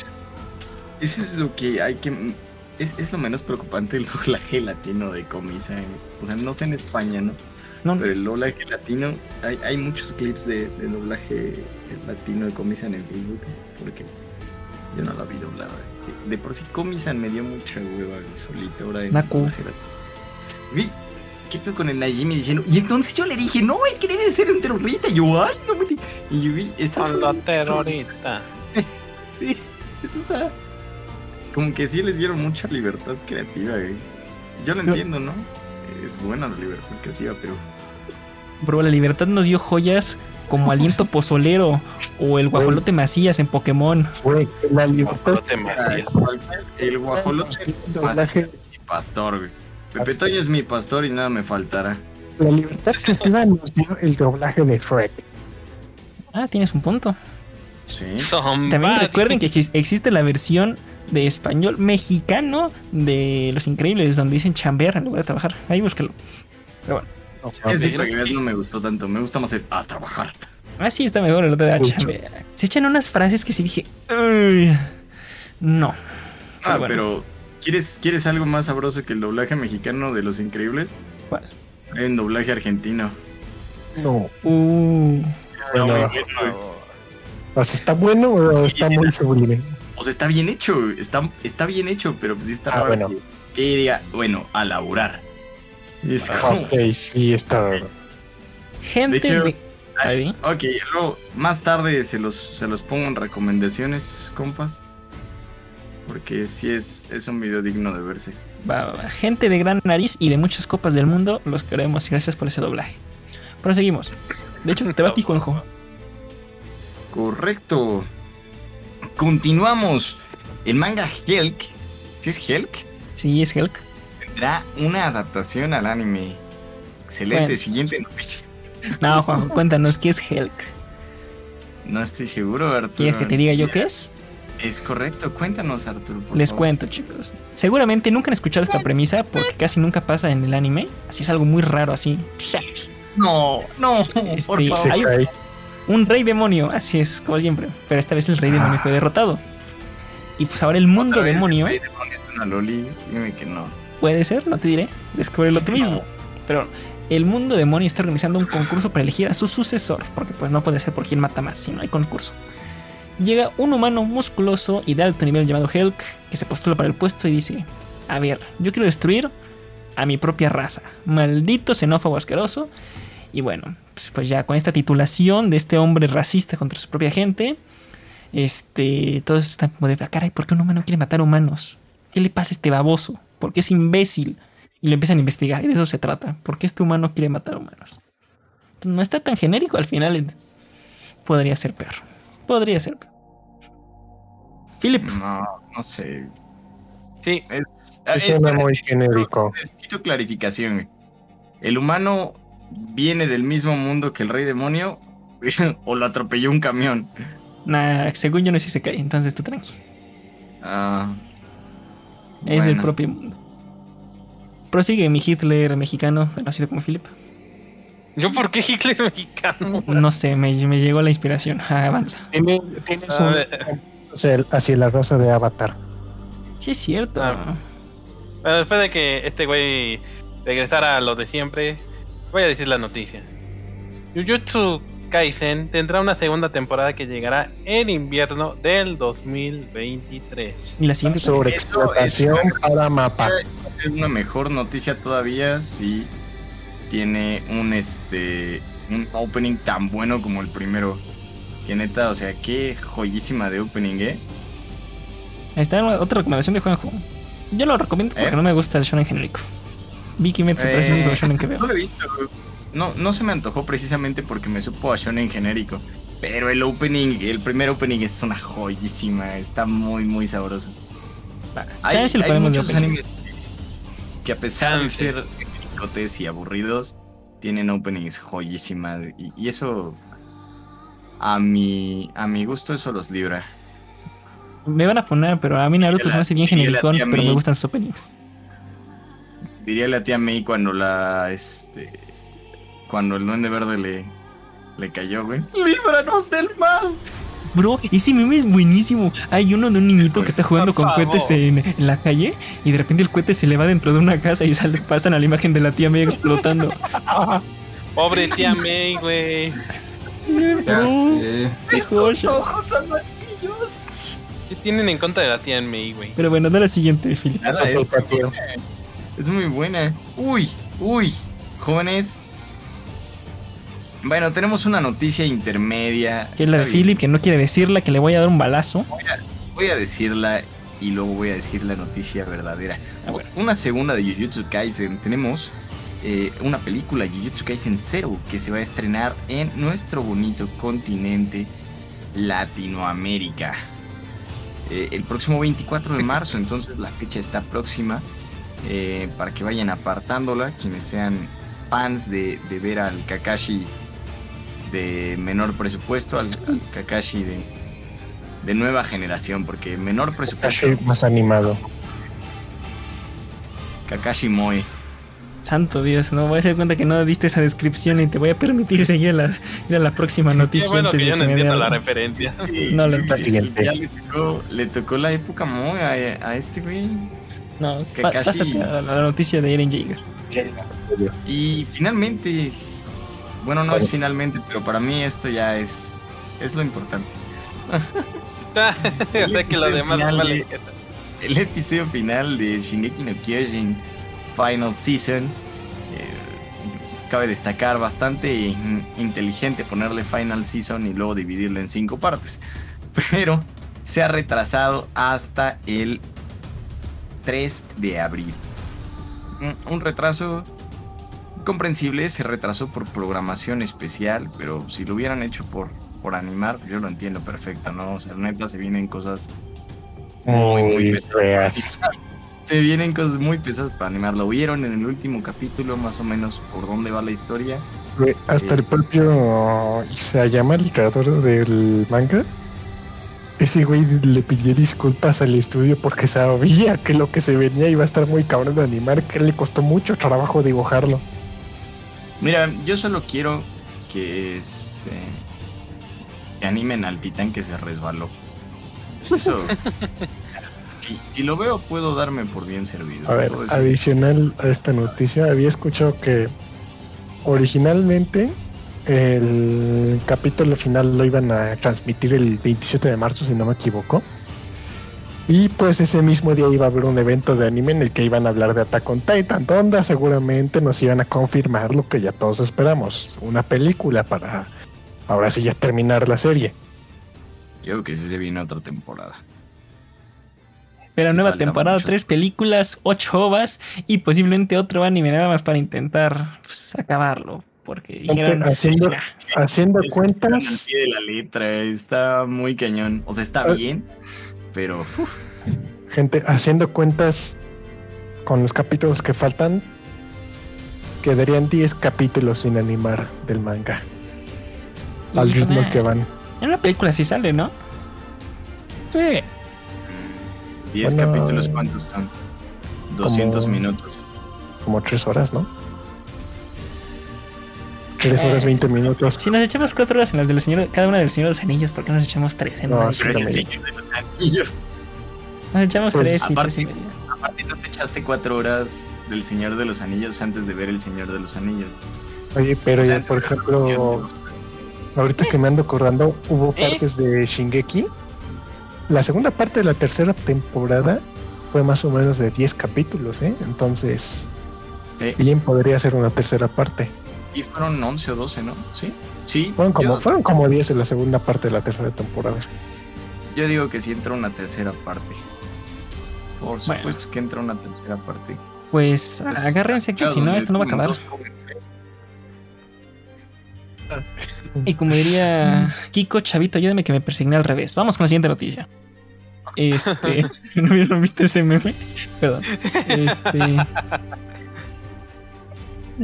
Eso es lo que hay que. Es, es lo menos preocupante el doblaje latino de Comisa. eh. O sea, no sé en España, ¿no? No, Pero el doblaje latino. Hay, hay muchos clips de, de doblaje latino de Comisa en Facebook. Porque Yo no la vi doblada. De por sí Comisan me dio mucha hueva solito ahora en Naku. Vi, ¿qué pedo con el Najimi diciendo? Y entonces yo le dije, no, es que debe de ser un terrorista. Y yo, ay, no me di-". Y yo vi, los terroristas. Sí, eso está. Como que sí les dieron mucha libertad creativa, güey. Yo lo Yo- entiendo, ¿no? Es buena la libertad creativa, pero. Bro, la libertad nos dio joyas como Aliento Pozolero o el Guajolote Macías en Pokémon. Güey, la libertad. El guajolote El doblaje- es mi pastor, güey. Pepe Toño es mi pastor y nada me faltará. La libertad creativa nos dio el doblaje de Shrek. Ah, tienes un punto. Sí. También recuerden que exis- existe la versión de español mexicano de Los Increíbles, donde dicen chambear en lugar de trabajar. Ahí búsquelo. Ese para que veas no me gustó tanto. Me gusta más el a trabajar. Ah, sí, está mejor el otro de ah, Mucho. chambear. Se echan unas frases que sí dije. "Uy, no. Ah, bueno. pero. ¿quieres, ¿Quieres algo más sabroso que el doblaje mexicano de Los Increíbles? ¿Cuál? Hay un doblaje argentino. No. Uh, Bueno, ¿está bueno o está muy sublime? O sea, está bien hecho. Está, está bien hecho, pero pues sí está Ah, raro bueno. que- que diga, bueno, a laburar. Y es como. Ok, sí, está. gente De hecho, de- Ahí. Ok, luego más tarde se los, se los pongo en recomendaciones, compas. Porque sí es, es un video digno de verse. Va, va, va. Gente de gran nariz y de muchas copas del mundo, los queremos y gracias por ese doblaje. Proseguimos. De hecho, te va a ti, Juanjo. Correcto. Continuamos. El manga Helk. ¿Sí es Helk? Sí, es Helk. Tendrá una adaptación al anime. Excelente. Bueno. Siguiente noticia. No, Juanjo, cuéntanos qué es Helk. No estoy seguro, Arturo. ¿Quieres que te diga yo qué es? Es correcto. Cuéntanos, Arturo. por Les favor. cuento, chicos. Seguramente nunca han escuchado esta premisa porque casi nunca pasa en el anime. Así es algo muy raro, así. No, no. Este, por favor. Hay-. Un rey demonio, así es, como siempre. Pero esta vez el rey demonio fue derrotado. Y pues ahora el mundo demonio. el rey demonio es una loli. Dime que no. Puede ser, no te diré. Descúbrelo tú mismo. Pero el mundo demonio está organizando un concurso para elegir a su sucesor. Porque pues no puede ser por quien mata más, si no hay concurso. Llega un humano musculoso y de alto nivel llamado Helk, que se postula para el puesto y dice: A ver, yo quiero destruir a mi propia raza. Maldito xenófobo asqueroso. Y bueno, pues, pues ya con esta titulación de este hombre racista contra su propia gente, este, todos están como de, "Ah, caray, ¿por qué un humano quiere matar humanos? ¿Qué le pasa a este baboso? ¿Por qué es imbécil? Y lo empiezan a investigar y de eso se trata. ¿Por qué este humano quiere matar humanos? No está tan genérico al final. Podría ser peor. Podría ser peor. Philip, No, no sé. Sí, Es, Es es- muy genérico. Necesito clarificación. ¿El humano viene del mismo mundo que el rey demonio o lo atropelló un camión? nah, según yo no sé si se cae, entonces tú tranqui. Ah, Es del propio mundo. Prosigue mi Hitler mexicano, conocido como Philip. ¿yo por qué Hitler mexicano? No sé, me, me llegó la inspiración. Avanza. Tiene- Tienes A un. hacia la raza de Avatar. Sí, es cierto. Ah. Bueno, después de que este güey regresara a lo de siempre, voy a decir la noticia. Jujutsu Kaisen tendrá una segunda temporada que llegará en invierno del 2023. Y la siguiente. Sobre explotación para mapa. es una mejor noticia todavía si tiene un este un opening tan bueno como el primero. Que neta, o sea, qué joyísima de opening, eh. Ahí está otra recomendación de Juanjo. Yo lo recomiendo porque ¿Eh? no me gusta el shonen genérico. Vi Kimetsu, pero es el único Eh, shonen que veo. No lo he visto. No, no se me antojó precisamente porque me supo a shonen genérico. Pero el opening, el primer opening es una joyísima. Está muy, muy sabroso. Hay, Chance lo hay de muchos animes que, a pesar de ser genéricotes y aburridos, tienen openings joyísimas. Y, y eso, a mi, a mi gusto, eso los libra. Me van a poner, pero a mí Naruto se me hace bien genericón, pero me gustan sus openings. Diría la tía May cuando la, este, cuando el duende verde le, le cayó, güey. ¡Líbranos del mal! Bro, ese meme es buenísimo. Hay uno de un niñito que está jugando con cohetes en, en la calle y de repente el cohete se le va dentro de una casa y sale, pasan a la imagen de la tía May explotando. Pobre tía May, güey. Ya sé. joya. ojos amarillos! ¿Qué tienen en contra de la tía May, güey? Pero bueno, da la siguiente, Eso pateo. Es muy buena. Uy, uy, jóvenes. Bueno, tenemos una noticia intermedia. Que es la de. Philip, que no quiere decirla, que le voy a dar un balazo. Voy a decirla y luego voy a decir la noticia verdadera. Ah, bueno. Una segunda de Jujutsu Kaisen. Tenemos eh, una película, Jujutsu Kaisen Zero, que se va a estrenar en nuestro bonito continente Latinoamérica. Eh, el próximo 24 de marzo, entonces la fecha está próxima. Eh, para que vayan apartándola, quienes sean fans de, de ver al Kakashi de menor presupuesto, al, al Kakashi de, de nueva generación, porque menor presupuesto, Casi más animado. Kakashi Moe. Santo Dios, no voy a hacer cuenta que no diste esa descripción y te voy a permitir seguir a la, ir a la próxima Qué noticia bueno antes que de yo no que entiendo la referencia. No lo Sí, entiendo. sí, Siguiente. ya le tocó, le tocó la época Moe a, a este güey. No, Kakashi- pa- pásate a la noticia de Eren Jaeger. Y finalmente, bueno, no es finalmente, pero para mí esto ya es, es lo importante. o sea que lo demás vale. El episodio final de Shingeki no Kyojin Final Season. eh, cabe destacar bastante in- inteligente ponerle Final Season y luego dividirlo en cinco partes. Pero se ha retrasado hasta el 3 de abril. Un- retraso comprensible, se retrasó por programación especial, pero si lo hubieran hecho por, por animar, yo lo entiendo perfecto, ¿no? O sea, neta se vienen cosas muy, muy Muy pesadas. feas. Se vienen cosas muy pesadas para animar. Lo vieron en el último capítulo, más o menos por dónde va la historia. Hasta el propio Isayama, el creador del manga, ese güey le pidió disculpas al estudio porque sabía que lo que se venía iba a estar muy cabrón de animar, que le costó mucho trabajo dibujarlo. Mira, yo solo quiero que este que animen al titán que se resbaló. Eso. si, si lo veo, puedo darme por bien servido. A ver, adicional a esta noticia, había escuchado que originalmente el capítulo final lo iban a transmitir el 27 de marzo, si no me equivoco. Y pues ese mismo día iba a haber un evento de anime en el que iban a hablar de Attack on Titan, donde seguramente nos iban a confirmar lo que ya todos esperamos, una película para ahora sí ya terminar la serie. Creo que sí se viene otra temporada. Pero Sí, nueva temporada, mucho. tres películas, ocho ovas y posiblemente otro anime nada más para intentar pues, acabarlo. Porque dijeron. haciendo- "Nah". Haciendo cuentas, de la letra, está muy cañón. O sea, está Ah. bien, pero uf, gente, haciendo cuentas con los capítulos que faltan, quedarían 10 capítulos sin animar del manga. Al ritmo al que van. En una película sí sale, ¿no? Sí. 10 Bueno, capítulos, ¿cuántos son? 200 como- minutos. Como 3 horas, ¿no? 3 Eh, horas 20 minutos. Si nos echamos cuatro horas en las del señor, cada una del Señor de los Anillos, ¿por qué nos echamos tres en No, una? Señor de los Anillos. Nos echamos Pues, tres y aparte- y media. Aparte, no te echaste cuatro horas del Señor de los Anillos antes de ver el Señor de los Anillos. Oye, pero O sea, ya, por ejemplo, ahorita que me ando acordando, hubo ¿Eh? partes de Shingeki. La segunda parte de la tercera temporada fue más o menos de 10 capítulos, ¿eh? Entonces, Eh, bien podría ser una tercera parte. Y fueron 11 o 12, ¿no? Sí. Sí. Fueron como, yo, fueron como 10 en la segunda parte de la tercera temporada. yo digo que sí entra una tercera parte. Por supuesto que entra una tercera parte. Pues Pues, agárrense que si no, esto no va a acabar. Y como diría Kiko, chavito, ayúdame que me persigné al revés. Vamos con la siguiente noticia. Este. ¿No vieron visto ese meme? Perdón. Este.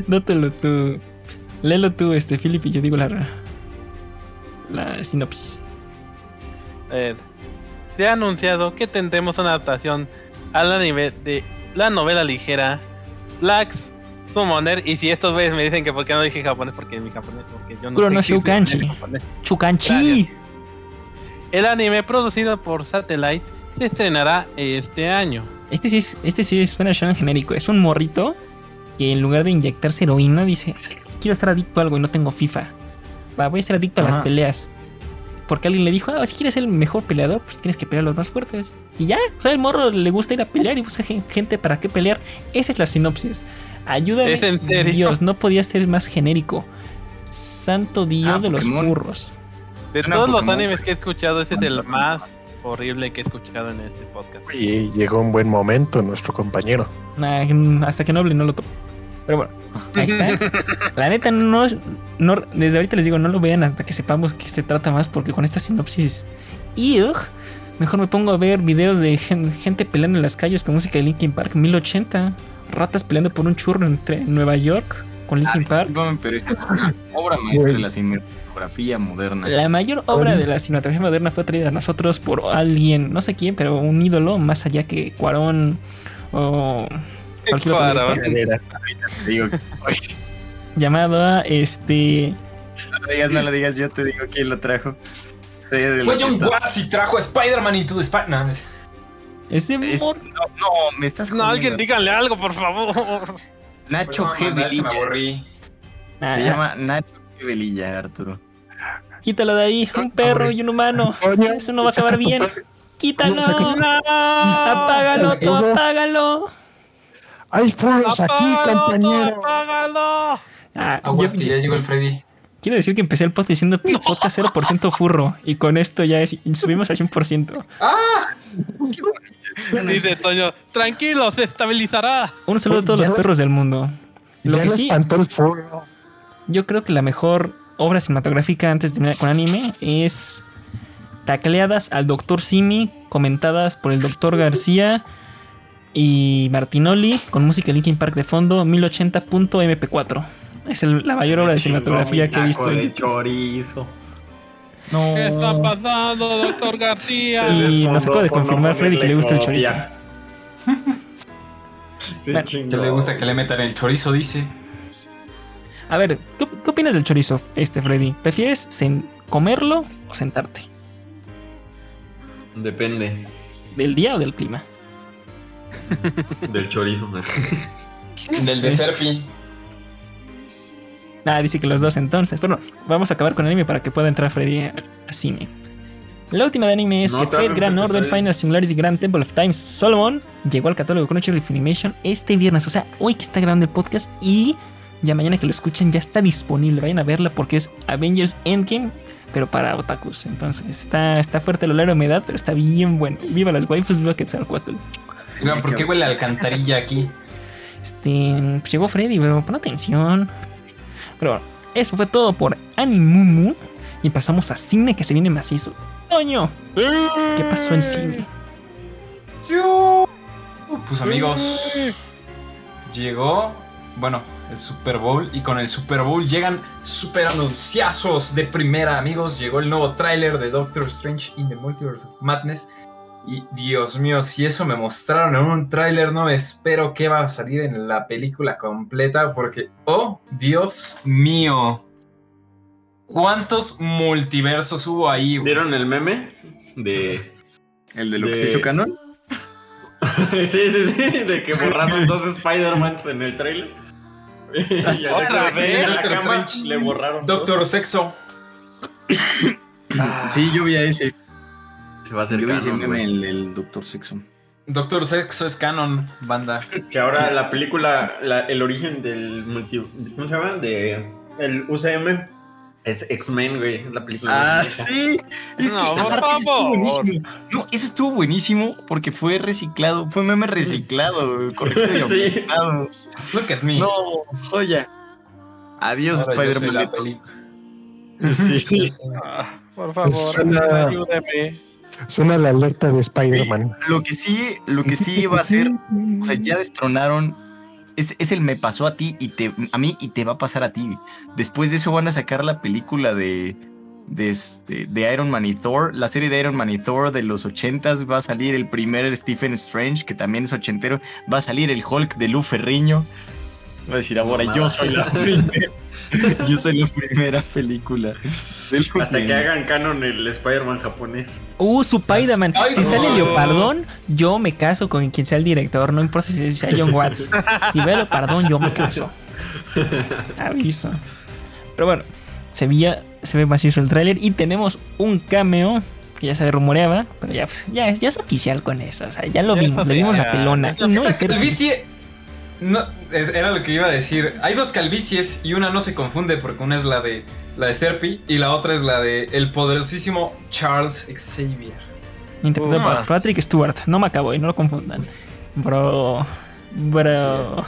Dátelo tú. Léelo tú, este, Philip, y yo digo la. La sinopsis. Se ha anunciado que tendremos una adaptación al anime de la novela ligera Black Summoner. Y si estos güeyes me dicen que por qué no dije japonés, porque mi japonés, porque yo no Kuro no es japonés. ¡Chukanchi! El anime producido por Satellite se estrenará este año. Este sí es, este sí suena shonen genérico. Es un morrito que en lugar de inyectarse heroína dice, quiero estar adicto a algo y no tengo FIFA. Va, voy a ser adicto a las peleas. porque alguien le dijo, ah, si quieres ser el mejor peleador, pues tienes que pelear a los más fuertes. Y ya, o sea, el morro le gusta ir a pelear y busca gen- gente para qué pelear. Esa es la sinopsis. Ayúdame, ¿Es en serio? Dios, no podía ser más genérico. Santo Dios Ah, de los furros. De todos los animes que he escuchado, ese es el más horrible que he escuchado en este podcast. Y llegó un buen momento nuestro compañero. Nah, hasta que no hable, no lo topo. Pero bueno, ahí está. La neta, no, es- no, desde ahorita les digo, no lo vean hasta que sepamos qué se trata más, porque con esta sinopsis, ugh, mejor me pongo a ver videos de gen- gente peleando en las calles con música de Linkin Park 1080, ratas peleando por un churro entre Nueva York con Linkin Park. Pero esta es una obra maestra de la cinematografía moderna. La mayor obra de la cinematografía moderna fue traída a nosotros por alguien, no sé quién, pero un ídolo más allá que Cuarón o otro Cuarón. director, Te digo, oye, llamado a este no lo digas, no lo digas, yo te digo quién lo trajo. Fue John Watts y trajo a Spider-Man into the Spider... No, ese Es- mor- no, no, me estás No, alguien díganle algo, por favor. Nacho G. me Velilla. aburrí. Ah, Se llama Nacho G. Velilla, Arturo. Quítalo de ahí, un perro y un humano. Eso no va a acabar bien. Quítalo. Apágalo, tú Apágalo. Hay furros aquí, ¡Apágalo, compañero. apágalo! Ah, Aguas yo- que ya llegó el Freddy. quiero decir que empecé el podcast diciendo podcast 0% furro y con esto ya es- subimos al 100%. Dice Toño, tranquilo, se estabilizará. Un saludo a todos Ya los lo- perros del mundo. Lo ya que sí, espantó el furro. yo creo que la mejor obra cinematográfica antes de terminar con anime es Tacleadas al Dr. Simi, comentadas por el Dr. García y Martinoli, con música Linkin Park de fondo, 1080.mp4. Es el- la mayor obra de cinematografía que he visto en YouTube. chorizo. No. ¿Qué está pasando, doctor García? Y nos acaba de no confirmar Freddy que le gusta el chorizo. Sí, Bueno. Que le gusta que le metan el chorizo, dice. A ver, ¿qué, qué opinas del chorizo, este Freddy? ¿Prefieres sen- comerlo o sentarte? Depende ¿Del día o del clima? del chorizo. man. Del de Serpi. Ah, dice que los dos entonces. Bueno, vamos a acabar con el anime para que pueda entrar Freddy a, cine. La última de anime es No, que Fate Grand Order bien. Final Singularity Grand Temple of Time Solomon llegó al catálogo Crunchyroll Funimation este viernes. O sea, hoy que está grabando el podcast y ya mañana que lo escuchen ya está disponible. Vayan a verla porque es Avengers Endgame, pero para otakus. Entonces está, está fuerte el olor a humedad, pero está bien bueno. Viva las waifus, viva Quetzalcoatl. Oigan, ¿por qué huele a alcantarilla aquí? Este, pues llegó Freddy, pero pon atención. Pero bueno, eso fue todo por Animumu. Y pasamos a cine que se viene macizo. ¡Toño! ¿Qué pasó en cine? Pues amigos, llegó, bueno, el Super Bowl y con el Super Bowl llegan super anunciazos de primera, amigos. Llegó el nuevo tráiler de Doctor Strange in the Multiverse of Madness. Y Dios mío, si eso me mostraron en un tráiler, no me espero que va a salir en la película completa porque, oh, Dios mío. ¿Cuántos multiversos hubo ahí? güey? ¿Vieron el meme? De. ¿El de lo que De- se hizo canon? sí, sí, sí. De que borraron dos Spider-Mans en el y al ¿Otra vez? en la Doctor cama Strange. le borraron. Doctor Sexo. Sí, yo vi a ese. Se va a hacer Yo güey. el, el Doctor Sexo. Doctor Sexo es canon, banda. Que ahora la película, la- el origen del multi, ¿cómo se llama? De el UCM es X-Men, güey, la película. Ah, de- sí. Es No, que por aparte eso estuvo favor. buenísimo. No, eso estuvo buenísimo porque fue reciclado, fue meme reciclado, corregido y Sí. aumentado. Look at me. No, joya. Adiós, Spider-Man. peli. Sí. Ah, por favor, ayúdeme. Suena la alerta de Spider-Man. Lo que sí, lo que sí va a ser, o sea, ya destronaron. Es, es el me pasó a ti y te, a mí y te va a pasar a ti. Después de eso van a sacar la película de, de, este, de Iron Man y Thor. La serie de Iron Man y Thor de los ochentas va a salir el primer Stephen Strange, que también es ochentero. Va a salir el Hulk de Lu Ferriño. Va a decir ahora, yo soy la primera. Yo soy la primera película. Hasta que hagan canon el Spider-Man japonés. Uh, su Spider-Man. Si no. sale Leopardón, yo me caso con quien sea el director. No importa si sea John Watts. Si ve a Leopardón, yo me caso. Aviso. Pero bueno, se veía, se ve macizo el tráiler y tenemos un cameo que ya se rumoreaba, pero ya, pues, ya, es- ya es oficial con eso. O sea, ya lo Ya vimos, le vimos a pelona. Y no es calvicie. No, es- era lo que iba a decir. Hay dos calvicies y una no se confunde porque una es la de la de Serpi y la otra es la de el poderosísimo Charles Xavier. interpretado por Patrick Stewart, no me acabo y no lo confundan. Bro, bro,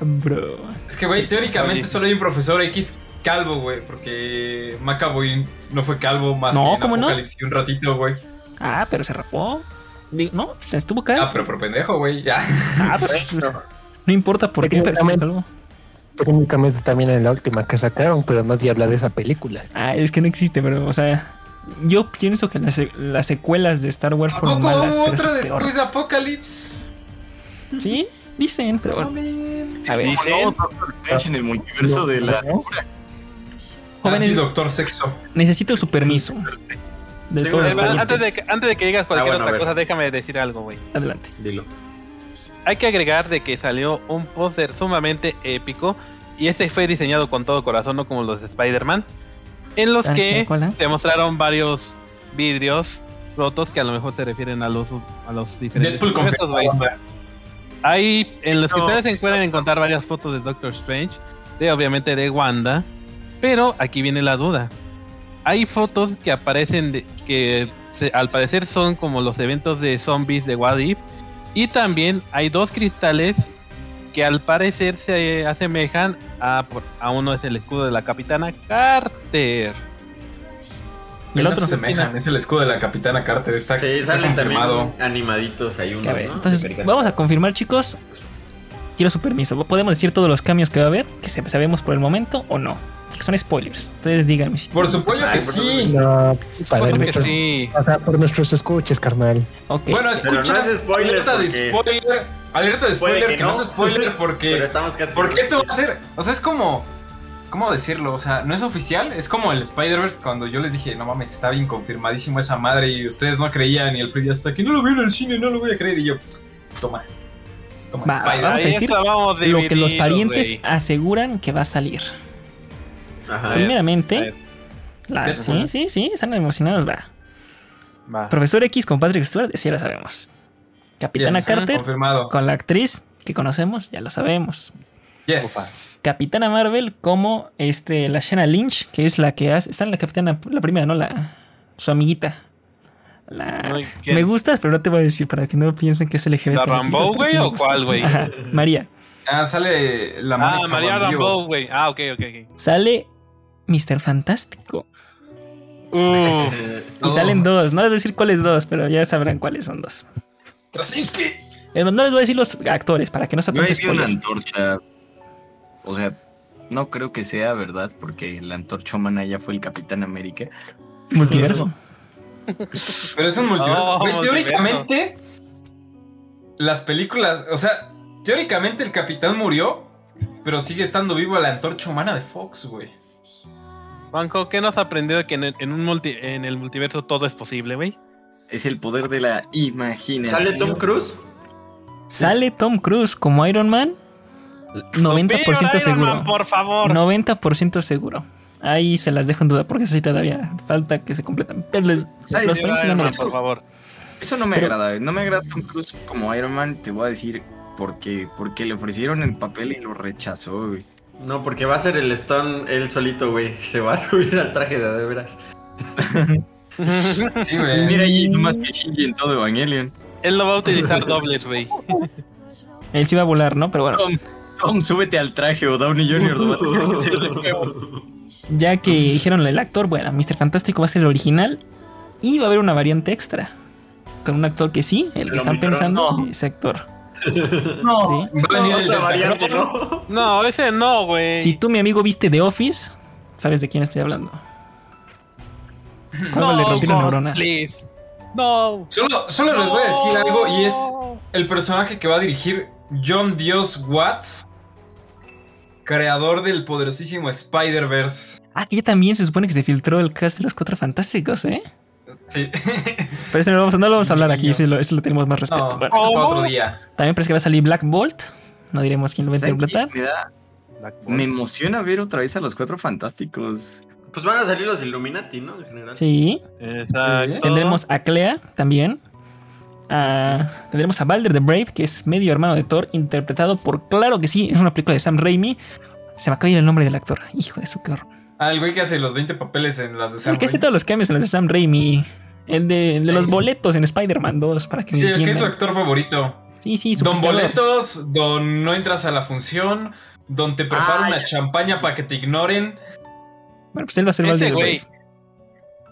bro. Es que, güey, Sí, teóricamente sí. solo hay un profesor X calvo, güey, porque Macaboy no fue calvo más No, que en ¿cómo no? Un ratito, güey. Ah, pero se rapó. No, se estuvo calvo. Ah, pero por pendejo, güey, ya. Ah, pues, no importa por qué, pero. Técnicamente también en la última que sacaron, pero nadie habla de esa película. Ah, es que no existe, pero, o sea, yo pienso que las, las secuelas de Star Wars ¿A fueron malas, hubo pero otra es peor. de Apocalipsis? Sí, dicen, pero bueno. A ver, Dice- No, Doctor Strange en el multiverso de la. Ah, jóvenes, sí, doctor sexo. necesito su permiso. De Sí, todos los bueno, Antes de, que, antes de que digas cualquier bueno, a otra cosa, déjame decir algo, güey. Adelante. Dilo. Hay que agregar de que salió un póster sumamente épico y este fue diseñado con todo corazón, no como los de Spider-Man, en los Ah, que ¿cuál, eh? te mostraron varios vidrios rotos que a lo mejor se refieren a los, a los diferentes confirmado. Hay en los que No, ustedes pueden encontrar varias fotos de Doctor Strange, de obviamente de Wanda, pero aquí viene la duda. Hay fotos que aparecen de, que se- al parecer son como los eventos de zombies de What If, y también hay dos cristales que al parecer se asemejan a, por- a uno es el escudo de la capitana Carter. El No otro. se asemejan, es el escudo de la Capitana Carter. Está, Sí, está salen confirmado. también animaditos ahí unos, A ver, ¿no? entonces, vamos a confirmar, chicos. Quiero su permiso. ¿Podemos decir todos los cambios que va a haber? ¿Que sabemos por el momento o no? Que son spoilers. Entonces díganme si. Por supuesto que Ay, por sí. No, para Cosa que sí. o sea, por nuestros escuches, carnal. Ok. Bueno, Pero no escuchas. es spoiler alerta de spoiler. Alerta de spoiler, que, no es spoiler Pero porque. estamos casi Porque esto va a ser. O sea, es como. ¿Cómo decirlo? O sea, no es oficial. Es como el Spider-Verse cuando yo les dije, no mames, está bien confirmadísimo esa madre y ustedes no creían y el Freddy hasta que no lo vi en el cine, no lo voy a creer. Y yo, toma. Va, vamos a decir lo que los parientes aseguran que va a salir. Ajá. Primeramente, la- sí, sí, sí, están emocionados, va. Va. Profesor X con Patrick Stewart, sí, ya lo sabemos. Capitana Yes, Carter Confirmado. con la actriz que conocemos, ya lo sabemos. Yes. Capitana Marvel como este, la Shanna Lynch, que es la que hace. Está en la Capitana, la primera, ¿no? La, su amiguita. Me gustas, pero no te voy a decir para que no piensen que es LGBT. ¿La Rambo, güey, o cuál, güey? María. Ah, sale la Ah, María. Rambo, güey. Ah, ok, ok, ok. Sale Mr. Fantástico. Uf. Eh, Y salen dos. No les voy a decir cuáles dos, pero ya sabrán cuáles son dos. Más, No les voy a decir los actores para que no se Yo vi una antorcha. O sea, no creo que sea verdad, porque la antorcha humana ya fue el Capitán América. Multiverso. Pero es un multiverso. Oh, teóricamente, las películas, o sea, teóricamente el capitán murió, pero sigue estando vivo la antorcha humana de Fox, güey. Banco, ¿qué nos ha aprendido que en el, en un multi, en el multiverso todo es posible, güey? Es el poder de la imaginación. ¿Sale Tom Cruise? Sale Tom Cruise como Iron Man. 90% Superior Iron seguro. Man, por favor. 90% seguro. Ahí se las dejo en duda porque sí todavía falta que se completan. Pero les, los Iron no me por favor. Eso no me Pero- agrada. eh. No me agrada Tom Cruise como Iron Man. Te voy a decir porque, porque le ofrecieron el papel y lo rechazó, güey. No, porque va a ser el Stone él solito, güey. Se va a subir al traje de de veras. Sí, güey. Mira, ahí hizo más que Shinji en todo Evangelion. Él no va a utilizar dobles, güey. Él sí va a volar, ¿no? Pero bueno, Tom, Tom, súbete al traje o Downey Jr. ya que dijeron el actor, bueno, Mr. Fantástico va a ser el original y va a haber una variante extra. Con un actor que sí, el que están pensando, no. ese actor. No. ¿sí? Va a venir el variante, Cross. ¿no? No, ese no, güey. Si tú, mi amigo, viste The Office, sabes de quién estoy hablando. ¿Cómo no, le rompí la neurona? Please. No. Solo, solo les voy a decir algo y es el personaje que va a dirigir John Dios Watts, creador del poderosísimo Spider-Verse. Ah, que ya también se supone que se filtró el cast de los cuatro fantásticos, ¿eh? Sí. Pero eso no lo vamos, no lo vamos a hablar aquí, ese lo, tenemos más respeto. No, Bueno, eso para otro día. también parece que va a salir Black Bolt. No diremos quién lo va a interpretar. Me, da- me emociona ver otra vez a los cuatro fantásticos. Pues van a salir los Illuminati, ¿no? En general. Sí. Exacto. Tendremos a Clea también. Ah, tendremos a Balder the Brave, que es medio hermano de Thor, interpretado por, claro que sí, es una película de Sam Raimi. Se me acaba de ir el nombre del actor. Hijo de su qué horror. Ah, el güey que hace los 20 papeles en las de Sam El que hace Raimi. todos los cambios en las de Sam Raimi. El de, el de los boletos en Spider-Man 2, para que Sí, me el que es su actor favorito. Sí, sí, su Don. Boletos, Don No entras a la función, Don te preparo Ah, una ya. champaña para que te ignoren. Bueno, pues él va a ser Balder the. Brave.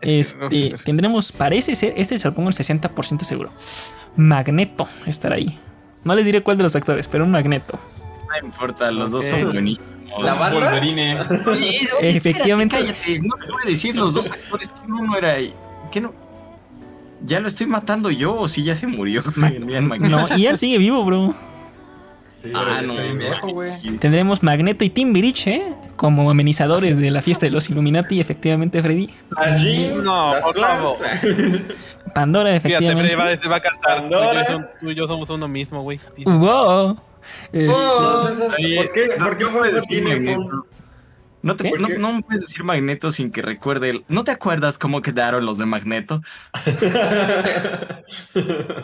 Este, tendremos, parece ser, este se lo pongo el 60% seguro. Magneto estará ahí. No les diré cuál de los actores, pero un Magneto. No importa, los dos son buenísimos. La banda. Wolverine. Oye, oye, Efectivamente. espérate, cállate, no te voy a decir los dos actores. que Uno era. ¿Qué no? ¿Ya lo estoy matando yo o si ya se murió? Bien, Magneto. No, Ian sigue vivo, bro. Ah, no, viejo, güey. Tendremos Magneto y Timbiriche ¿eh? como amenizadores de la fiesta de los Illuminati, efectivamente, Freddy. Las jeans, No, por flans. Pandora, Fíjate, efectivamente. Freddy va, se va a cantar. Tú y, yo, Pandora. son- tú y yo somos uno mismo, güey. Wow. Este, Todos esos- Oye, ¿Por qué? ¿Por qué no puedes Juanjo No, te, no, no me puedes decir Magneto sin que recuerde. el- ¿No te acuerdas cómo quedaron los de Magneto?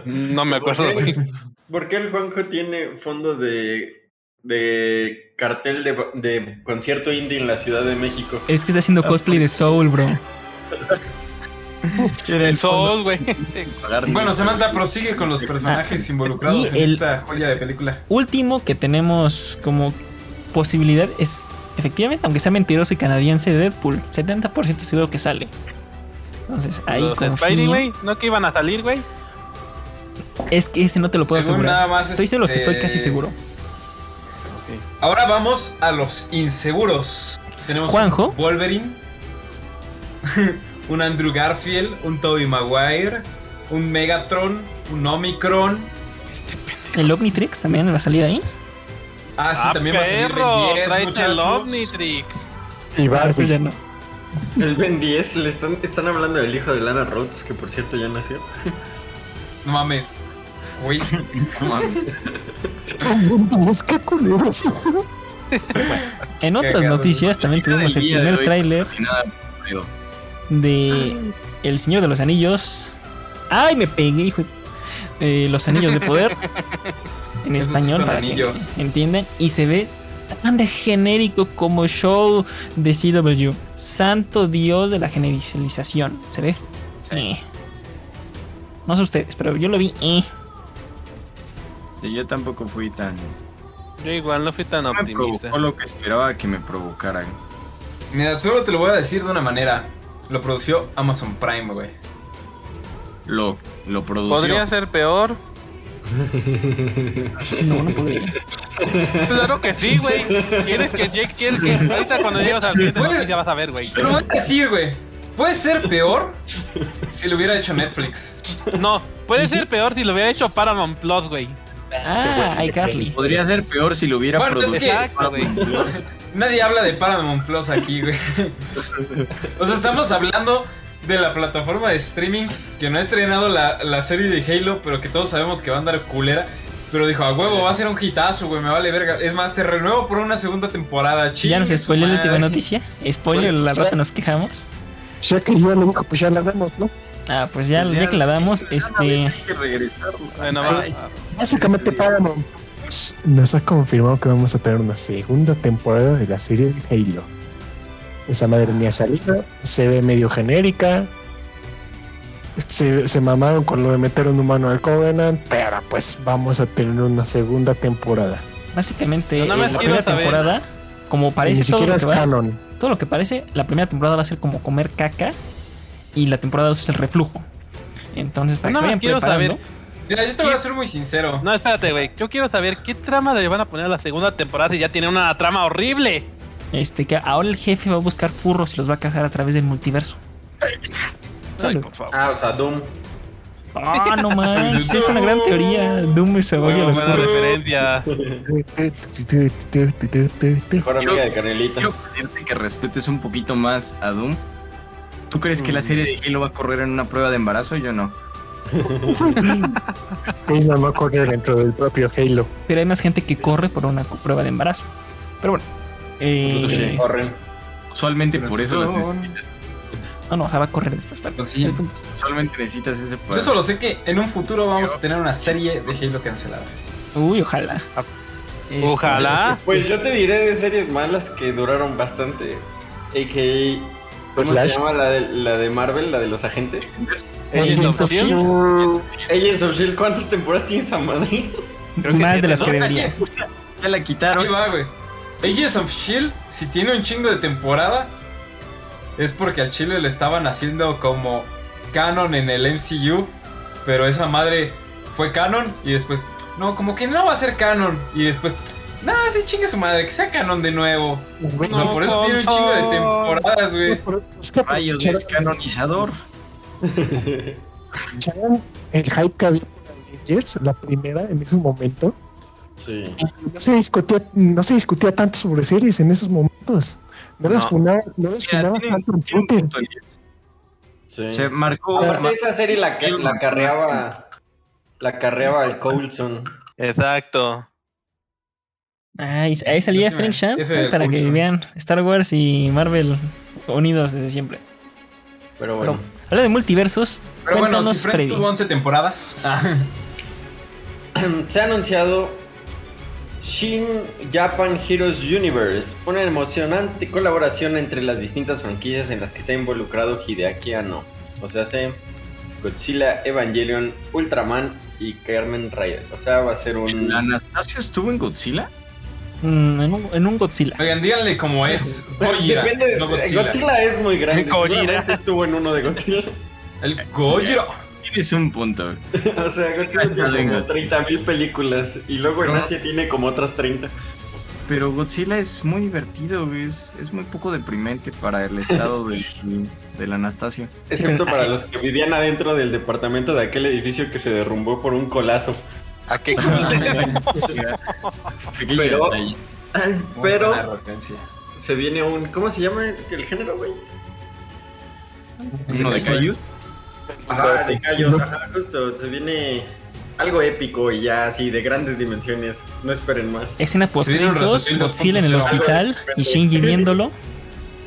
No me acuerdo, ¿Por güey. qué, por qué el Juanjo tiene fondo de, de cartel de, de concierto indie en la Ciudad de México? es que está haciendo cosplay de Soul, bro. El sol, güey. Bueno, Samantha prosigue con los personajes involucrados Y en el- esta joya de película. Último que tenemos como posibilidad es, efectivamente, aunque sea mentiroso y canadiense, Deadpool. 70% seguro que sale. Entonces, ahí Los confío. Spidey, güey. ¿No que iban a salir, güey? Es que ese no te lo puedo Según asegurar. nada más, Estoy seguro que estoy este, casi seguro. Ahora vamos a los inseguros. Tenemos Juanjo. un Wolverine, un Andrew Garfield, un Tobey Maguire, un Megatron, un Omicron. El Omnitrix también va a salir ahí. Ah, sí, ah, también va a salir. Ben 10, Tráete el muchachos. Omnitrix. Y Ah, eso Barbie. ya no. El Ben 10, le están, están hablando del hijo de Lana Rhodes, que por cierto ya nació. No mames. Güey. Dios, qué culeros. En otras cagado. noticias también tuvimos el primer tráiler de El Señor de los Anillos. ¡Ay, me pegué, hijo! Eh, los Anillos de Poder. En Esos sí español, para anillos. que entiendan. Y se ve tan de genérico como show de CW. Santo Dios de la generalización. Se ve. eh. No sé ustedes, pero yo lo vi. eh. Sí, yo tampoco fui tan. Yo igual no fui tan me optimista. provocó lo que esperaba que me provocaran. Mira, solo te lo voy a decir de una manera. Lo produció Amazon Prime, güey. Lo, lo produció. Podría ser peor. No, no podría. Claro que sí, güey. ¿Quieres que Jake quieres que ahorita cuando llegas al Güey. noticia vas a ver, güey? Te lo voy a decir, güey. Puede ser peor si lo hubiera hecho Netflix. No, puede ser peor si lo hubiera hecho Paramount Plus, güey. Ah, iCarly. Podría ser peor si lo hubiera Bueno, es producido. que- Exacto, güey. Nadie habla de Paramount Plus aquí, güey. O sea, estamos hablando de la plataforma de streaming que no ha estrenado la, la serie de Halo, pero que todos sabemos que va a andar culera. Pero dijo, a huevo, va a ser un hitazo, güey, me vale verga. Es más, te renuevo por una segunda temporada. Ya nos spoiló la última noticia. Spoiler, la rata nos quejamos. Ya que yo le dijo, pues ya la damos, ¿no? Ah, pues ya, Pues ya que la damos, sí, este. Hay que regresar. Bueno, va. Ay, Básicamente. Paramount nos ha confirmado que vamos a tener una segunda temporada de la serie de Halo. Esa madre ni ha salido, se ve medio genérica. Se, se mamaron con lo de meter un humano al Covenant, pero pues vamos a tener una segunda temporada. Básicamente, la primera saber- temporada, como Ni parece todo siquiera lo, es que va, canon. todo lo que parece, la primera temporada va a ser como comer caca y la temporada 2 es el reflujo. Entonces, para que Nada se vayan quiero preparando, saber- Mira, yo te voy a ser muy sincero. No, espérate, güey. Yo quiero saber qué trama le van a poner a la segunda temporada si ya tiene una trama horrible. Este, que ahora el jefe va a buscar furros y los va a cazar a través del multiverso. Ay, Salud. por favor. Ah, o sea, Doom. Ah, no manches, es una gran teoría. Doom se oye a los furros. referencia. Mejor amiga de Canelita. Quiero pedirte que respetes un poquito más a Doom. ¿Tú crees que la serie de Halo va a correr en una prueba de embarazo? Yo no. Halo no corre dentro del propio Halo. Pero hay más gente que corre por una prueba de embarazo. Pero bueno. Eh, Entonces, sí, corren. Usualmente Pero por eso las necesitas. No, no, o sea, va a correr después. Pero Pues sí. Usualmente necesitas ese Yo poder. solo sé que en un futuro vamos a tener una serie de Halo cancelada. Uy, ojalá. Ah, Este, Ojalá. Pues yo te diré de series malas que duraron bastante. A.K.A. ¿Cómo Flash. se llama la de, la de Marvel, la de los agentes? Agents of Shield. Shield, Agents of Shield, ¿cuántas temporadas tiene esa madre? Creo que más siete, de las ¿no? que debería. Ya la Ahí quitaron. va, güey. Agents of Shield, si tiene un chingo de temporadas, es porque al chile le estaban haciendo como canon en el MCU, pero esa madre fue canon y después, no, como que no va a ser canon y después, no, sí chingue su madre, que sea canon de nuevo. Güey, No, por eso tiene un chingo de temporadas, güey. Es que Rayos, es canonizador. el hype que había por Avengers, la primera en ese momento. Sí. No se discutía, no se discutía tanto sobre series en esos momentos. No, las No. funaba, no las Mira, funaba tiene- tanto en Twitter. sí. Se marcó. Aparte esa serie la, la carreaba la carreaba el Coulson. Exacto. Ah, y ahí salía Frank del para que vean Star Wars y Marvel unidos desde siempre. Pero Pero bueno. habla de multiversos. Pero bueno, si Friends Freddy. tuvo 11 temporadas. Se ha anunciado Shin Japan Heroes Universe, una emocionante colaboración entre las distintas franquicias en las que se ha involucrado Hideaki Anno. O sea, se Godzilla, Evangelion, Ultraman y Carmen Rider. O sea, va a ser un... ¿El Anastasio estuvo en Godzilla? Mm, en, un, en un Godzilla. Oigan, díganle cómo es. Gojira, Depende de- no Godzilla. Godzilla. es muy grande. Seguramente estuvo en uno de Godzilla. El Gojira. Tienes un punto. o sea, Godzilla tiene como Godzilla. 30 mil películas y luego en Asia tiene como otras 30. Pero Godzilla es muy divertido, güey, es, es muy poco deprimente para el estado del, del Anastasio. Excepto para los que vivían adentro del departamento de aquel edificio que se derrumbó por un colazo. ¿A qué Pero- Pero se viene un. ¿Cómo se llama el género, güey? Uno de Caillou. Ajá, de callos, ajá, justo. Se viene algo épico y ya así de grandes dimensiones. No esperen más. Escena post Godzilla en el 2.0. hospital y Shinji viéndolo.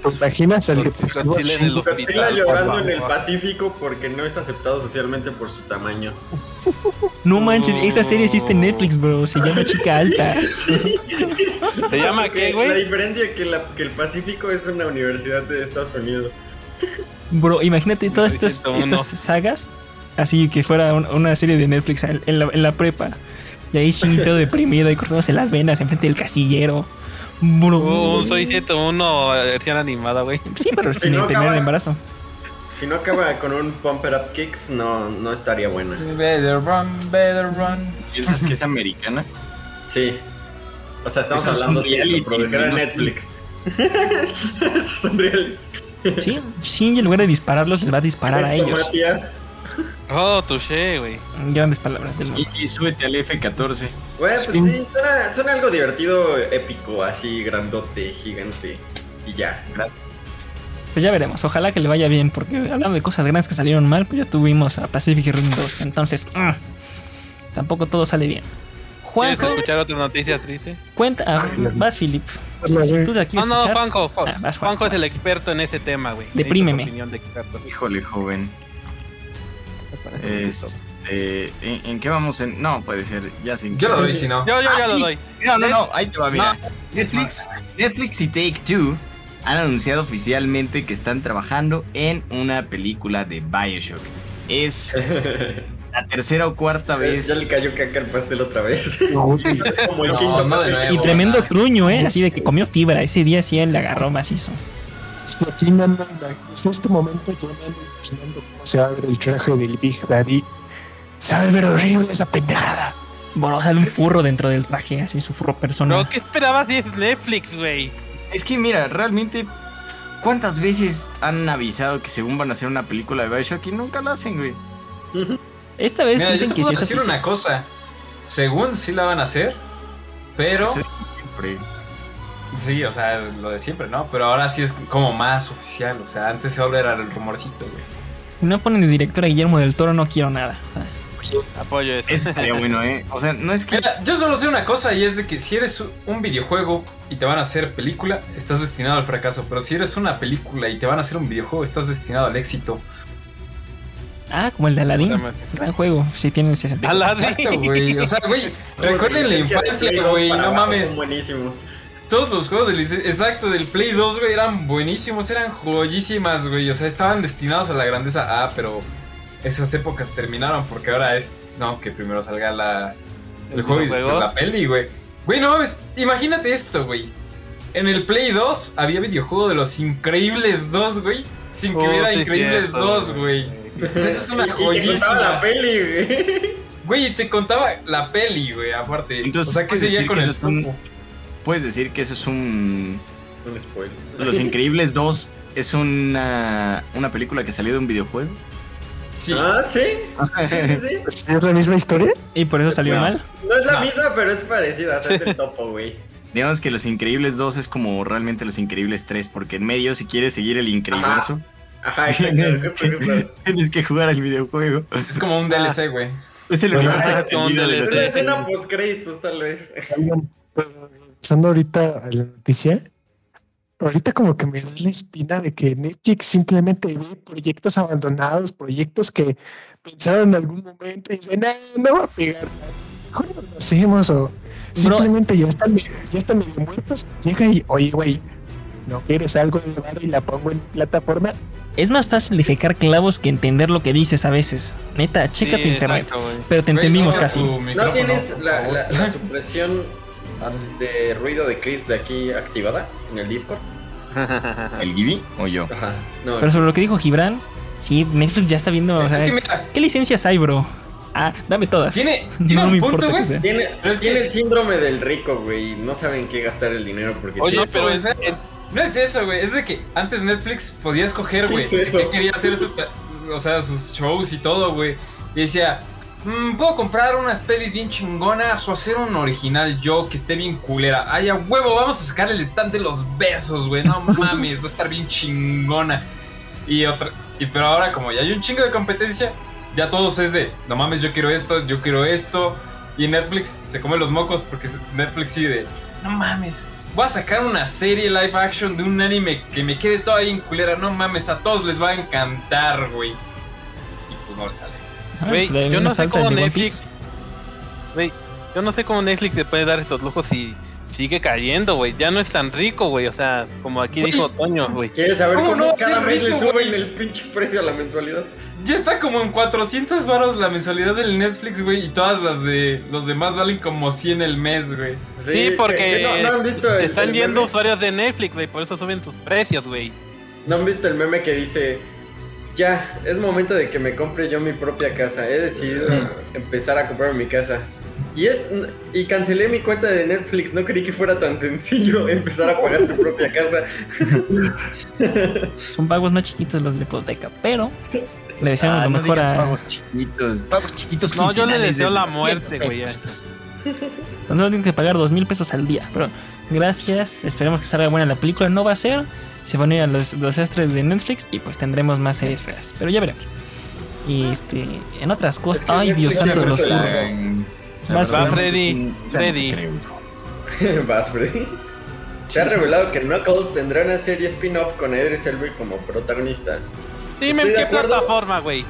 ¿Te imaginas al depresivo Godzilla en el Shin? Godzilla hospital. llorando en el. Pacífico porque no es aceptado socialmente por su tamaño. No manches, esa serie existe en Netflix, bro. Se llama Chica Alta. ¿Se llama qué, La güey? diferencia que, la- que el Pacífico es una universidad de Estados Unidos. Bro, imagínate todas estas, 901. estas sagas. Así que fuera un- una serie de Netflix en, en la, en la prepa. Y ahí Shinji todo deprimido y cortándose las venas enfrente del casillero. Bro. Un Soy 101 versión animada, güey. Sí, pero sin no tener acaba- el embarazo. Si no acaba con un Pump It Up Kicks, no, no estaría buena. Better run, better run. ¿Piensas que es americana? Sí. O sea, estamos Esos hablando de Netflix. Esos son realities. Sí, Shinji en lugar de dispararlos les va a disparar a ellos. Oh, touché, güey. Grandes palabras del Y, y súbete al F-14. Güey, pues sí, suena, suena algo divertido, épico, así, grandote, gigante. Y ya. Pues ya veremos, ojalá que le vaya bien, porque hablando de cosas grandes que salieron mal, pues ya tuvimos a Pacific Rim 2, entonces ah, tampoco todo sale bien. ¿Quieres Juanjo, escuchar otra noticia triste? cuenta, ah, vas Philip. Hola, Si güey. tú de aquí No, no, escuchar, Juanjo. Juan- Ah, vas, Juanjo es el experto en ese tema, güey. Deprímeme. De. Híjole, joven. Este, ¿en, en qué vamos? En, no, puede ser, ya sin. Yo lo doy, si no. Yo, yo ya lo doy. No, no, no, ahí te va, mira. Netflix, Netflix y Take Two han anunciado oficialmente que están trabajando en una película de Bioshock. Es la tercera o cuarta vez. Ya le cayó caca al pastel otra vez. No, es como el No, quinto no de pastel. nuevo. Y tremendo truño, ¿eh? Así de que comió fibra. Ese día sí él le agarró macizo. Estoy aquí me ando en este momento yo me ando imaginando cómo se abre el traje del Big Daddy. Sabe ver horrible esa pendejada. Bueno, sale un furro dentro del traje, así su furro personal. Pero, ¿qué esperabas si es Netflix, güey? Es que mira, realmente, ¿cuántas veces han avisado que según van a hacer una película de Bioshock y nunca la hacen, güey? Esta vez Mira, yo dicen te que puedo sí es decir oficial. una cosa. Según sí la van a hacer, pero Eso es siempre. sí, o sea, lo de siempre, ¿no? Pero ahora sí es como más oficial. O sea, antes solo era el rumorcito, güey. No ponen de director a Guillermo del Toro, no quiero nada. Apoyo eso. Eso estaría bueno, ¿eh? O sea, no es que. Mira, yo solo sé una cosa y es de que si eres un videojuego y te van a hacer película, estás destinado al fracaso. Pero si eres una película y te van a hacer un videojuego, estás destinado al éxito. Ah, como el de Aladdin. Gran juego. Sí, tiene 60. Aladdin. Güey. O sea, güey, recuerden la infancia, güey. No mames. Son buenísimos. Todos los juegos del exacto del Play 2, güey, eran buenísimos, eran joyísimas, güey. O sea, estaban destinados a la grandeza. Ah, pero esas épocas terminaron porque ahora es no, que primero salga la el, ¿El juego y después la peli, güey. Güey, no mames, imagínate esto, güey. En el Play 2 había videojuego de los Increíbles 2, güey. Sin que Oh, hubiera sí, Increíbles cierto, 2, güey. Sea, eso es una y te contaba joyísima. la peli, güey. Güey, y te contaba la peli, güey, aparte. Entonces, o sea, ¿qué ¿puedes seguía con que el un- topo? Puedes decir que eso es un. Un spoiler. Los Increíbles 2 es una, una película que salió de un videojuego. Sí. Ah, sí. Sí, sí, sí. ¿Es la misma historia? Y por eso salió No. mal. No es la No. misma, pero es parecida. O sea, es del topo, güey. Digamos que Los Increíbles 2 es como realmente Los Increíbles 3, porque en medio, si quieres seguir el Increíverso, Ajá, exacto. tienes, que, tienes que jugar al videojuego. Es como un DLC, güey. Es el Bueno, universo ah, extendido de la DLC. escena post créditos, tal vez. Pasando ahorita a la noticia, ahorita como que me da la espina de que Netflix simplemente ve proyectos abandonados, proyectos que pensaron en algún momento y dicen, no, no va a pegar, mejor no lo hacemos o simplemente ya están, ya están medio muertos, llega y, oye, güey, ¿no quieres algo y la pongo en plataforma? Es más fácil fijar clavos que entender lo que dices a veces. Neta, checa tu Sí, internet. exacto. Pero te entendimos casi. ¿No tienes la, favor. la, la supresión de ruido de Crisp de aquí activada en el Discord? ¿El Gibi o yo? Ajá. No, Pero sobre lo que dijo Gibran, sí, Netflix ya está viendo. o Es sea, que mira, ¿Qué licencias hay, bro? Ah, dame todas. tiene, tiene No un me punto, importa que güey. sea. tiene, que- el síndrome del rico, güey. No saben qué gastar el dinero porque Oye, tiene- pero es- no es eso, güey. Es de que antes Netflix podía escoger, Sí, güey, es de eso. qué quería hacer su, o sea, sus shows y todo, güey. Y decía, "Mm, puedo comprar unas pelis bien chingonas o hacer un original yo que esté bien culera. Ay, a huevo, vamos a sacar el stand de los besos, güey. No mames, va a estar bien chingona. Y otra, y pero ahora como ya hay un chingo de competencia, ya todos es de, no mames, yo quiero esto, yo quiero esto. Y Netflix se come los mocos porque Netflix sí de, no mames, voy a sacar una serie live action de un anime que me quede toda bien culera, no mames, a todos les va a encantar, güey. Y pues no le sale. Ah, Güey, yo no sé cómo Netflix. Güey, yo no sé cómo Netflix se puede dar esos lujos si sigue cayendo, güey. Ya no es tan rico, güey. O sea, como aquí dijo Toño, güey. ¿Quieres saber ¿Cómo no cada mes le rico, suben güey? el pinche precio a la mensualidad? Ya está como en 400 varos la mensualidad del Netflix, güey, y todas las de los demás valen como 100 el mes, güey. Sí, que- porque que no, no han visto el, están el yendo meme? usuarios de Netflix, güey. Por eso suben tus precios, güey. ¿No han visto el meme que dice, ya, es momento de que me compre yo mi propia casa? He decidido empezar a comprarme mi casa. Y, es, y cancelé mi cuenta de Netflix, no creí que fuera tan sencillo empezar a pagar tu propia casa. Son pagos más chiquitos los de la hipoteca, pero le deseamos Ah, lo no mejor a. Pagos chiquitos, pagos chiquitos. No, yo le deseo de la 100 muerte, güey. Tan solo tienen que pagar dos mil pesos al día. Pero gracias, esperemos que salga buena la película. No va a ser, se van a ir a los, los extras de Netflix y pues tendremos más series feas. Pero ya veremos. Y este, en otras cosas, Es que ay Dios santo de los furros. Vas, verdaderamente Freddy, Freddy. Vas, Freddy. Se ha revelado que Knuckles tendrá una serie spin-off con Idris Elba como protagonista. Dime en qué acuerdo. plataforma, güey.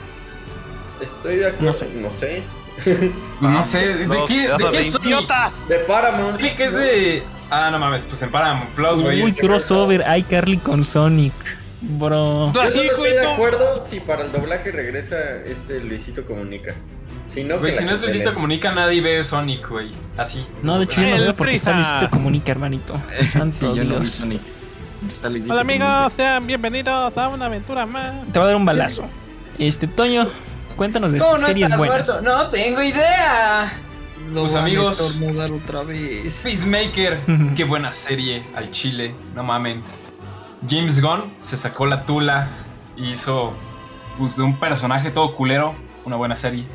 Estoy de acuerdo. No sé. No sé. Pues no sé, ¿de No, qué, de qué de soy? idiota. De Paramount. Click es de. Ah, no mames, pues en Paramount Plus, güey. Uy, crossover, iCarly con Sonic. Bro. Yo estoy de acuerdo si para el doblaje regresa este Luisito Comunica. Si no, Güey, si no es Luisito. Comunica, nadie ve Sonic, güey. Así. No, de hecho yo no veo porque está. Luisito Comunica, hermanito. Sí, Santo yo no vi. Sonic. Está Luisito Hola Comunica. amigos, sean bienvenidos a una aventura más. Te va a dar un balazo. Este, Toño, cuéntanos de ¿Cómo no series estás buenas. muerto? No tengo idea. Pues van a amigos, otra vez. Peacemaker, qué buena serie al chile, no mamen. James Gunn se sacó la tula y hizo pues de un personaje todo culero, una buena serie.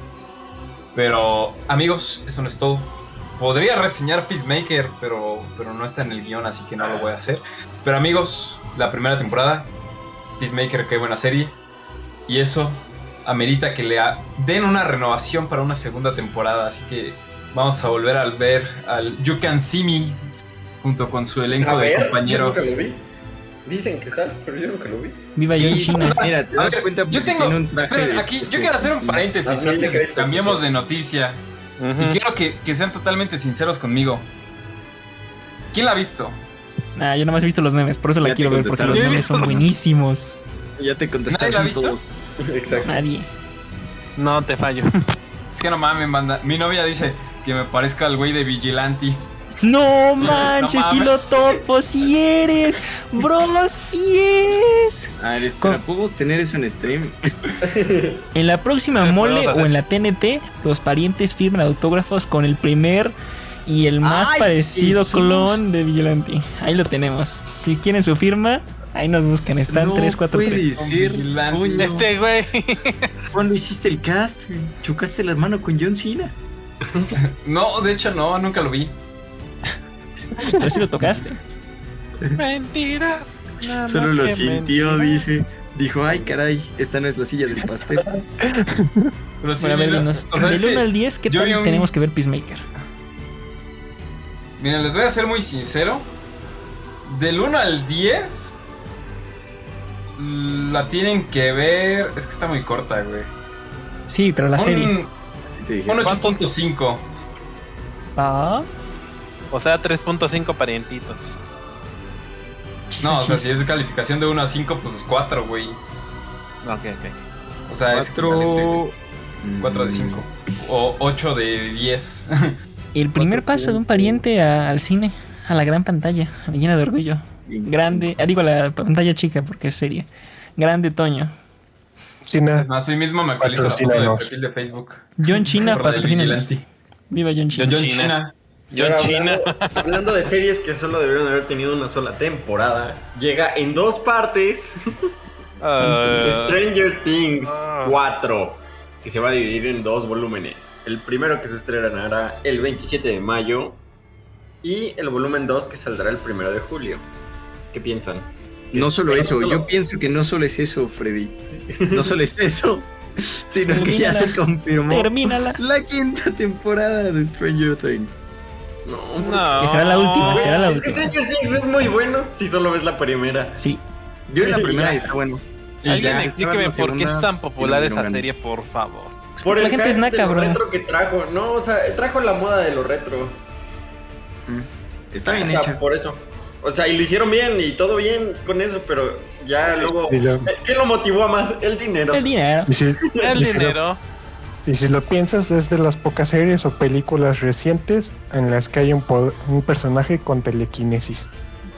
Pero amigos, eso no es todo. Podría reseñar Peacemaker, pero, pero no está en el guion, así que no lo voy a hacer. Pero amigos, la primera temporada, Peacemaker, qué buena serie. Y eso amerita que le den una renovación para una segunda temporada. Así que vamos a volver a ver al You Can See Me junto con su elenco A de ver, compañeros. yo nunca lo vi. Dicen que sale, pero yo nunca lo vi. Viva John Y, China. Mira, te das cuenta yo tengo. tiene un traje esperen, de- aquí, yo quiero hacer un paréntesis antes de que cambiemos de noticia. Y quiero que, que sean totalmente sinceros conmigo. ¿Quién la ha visto? Nah, yo nomás he visto los memes, por eso la Ya quiero ver, porque los memes son buenísimos. Ya te ¿Nadie la ha contestaron visto? todos. Exacto. Nadie. No te fallo. Es que no mames, manda. Mi novia dice que me parezca al güey de Vigilante. No manches, si mames. lo topo, si eres. Bro, si es. A ver, espera, Con- ¿podemos tener eso en stream? En la próxima ¿Qué mole o en la TNT, los parientes firman autógrafos con el primer y el más ¡Ay, parecido Jesús! clon de Vigilante. Ahí lo tenemos. Si quieren su firma, ahí nos buscan. Están No 343. puede ser. Vigilante. coño. Este güey. ¿Cuándo hiciste el cast? Chocaste la mano con John Cena. No, de hecho no, nunca lo vi. Pero si lo tocaste. Mentiras. Nada Solo lo sintió, mentiras. dice. Dijo, ay, caray, esta no es la silla del pastel. Pero sí, Bueno, a ver, o sea, del que 1 al 10, ¿qué tal un- tenemos que ver Peacemaker? Miren, les voy a ser muy sincero. Del 1 al 10, la tienen que ver. Es que está muy corta, güey. Sí, pero la serie. Un, Te dije, un 8.5. Ah, O sea, 3.5 parientitos. No, o sea, si es calificación de 1 a 5, pues 4, güey. Ok, ok. O sea, es equivalente, güey. Cuatro. 4 de 5. O 8 de 10. El primer paso de un pariente a- al cine, a la gran pantalla, me llena de orgullo. Grande, ah, digo la pantalla chica porque es serie. Grande Toño. Nada. Es más, hoy mismo me actualizo Patrocínanos. perfil de Facebook. John China vigilante. Viva John China. John China. Yo en China. Hablando, hablando de series que solo debieron haber tenido una sola temporada, llega en dos partes Ah, Stranger Things Ah. 4, que se va a dividir en dos volúmenes. El primero que se estrenará el 27 de mayo y el volumen 2 que saldrá el 1 de julio. ¿Qué piensan? No solo eso, solo- yo pienso que no solo es eso, Freddy. No solo es eso, sino que ya se Termínala. confirmó Termínala. la quinta temporada de Stranger Things. No, no. Que será la última, será la es que última. Stranger Things es muy bueno si solo ves la primera. Sí. Yo en la primera y está bueno. Y Alguien ya. explíqueme por qué la es tan popular esa serie, por favor. Por La el gente es naca, lo bro. retro que trajo. No, o sea, trajo la moda de lo retro. Mm. Está bien o sea, hecha. por eso. O sea, y lo hicieron bien y todo bien con eso, pero ya luego. ¿Qué lo motivó a más? El dinero. El dinero. El dinero. Y si lo piensas, es de las pocas series o películas recientes en las que hay un, personaje con telequinesis.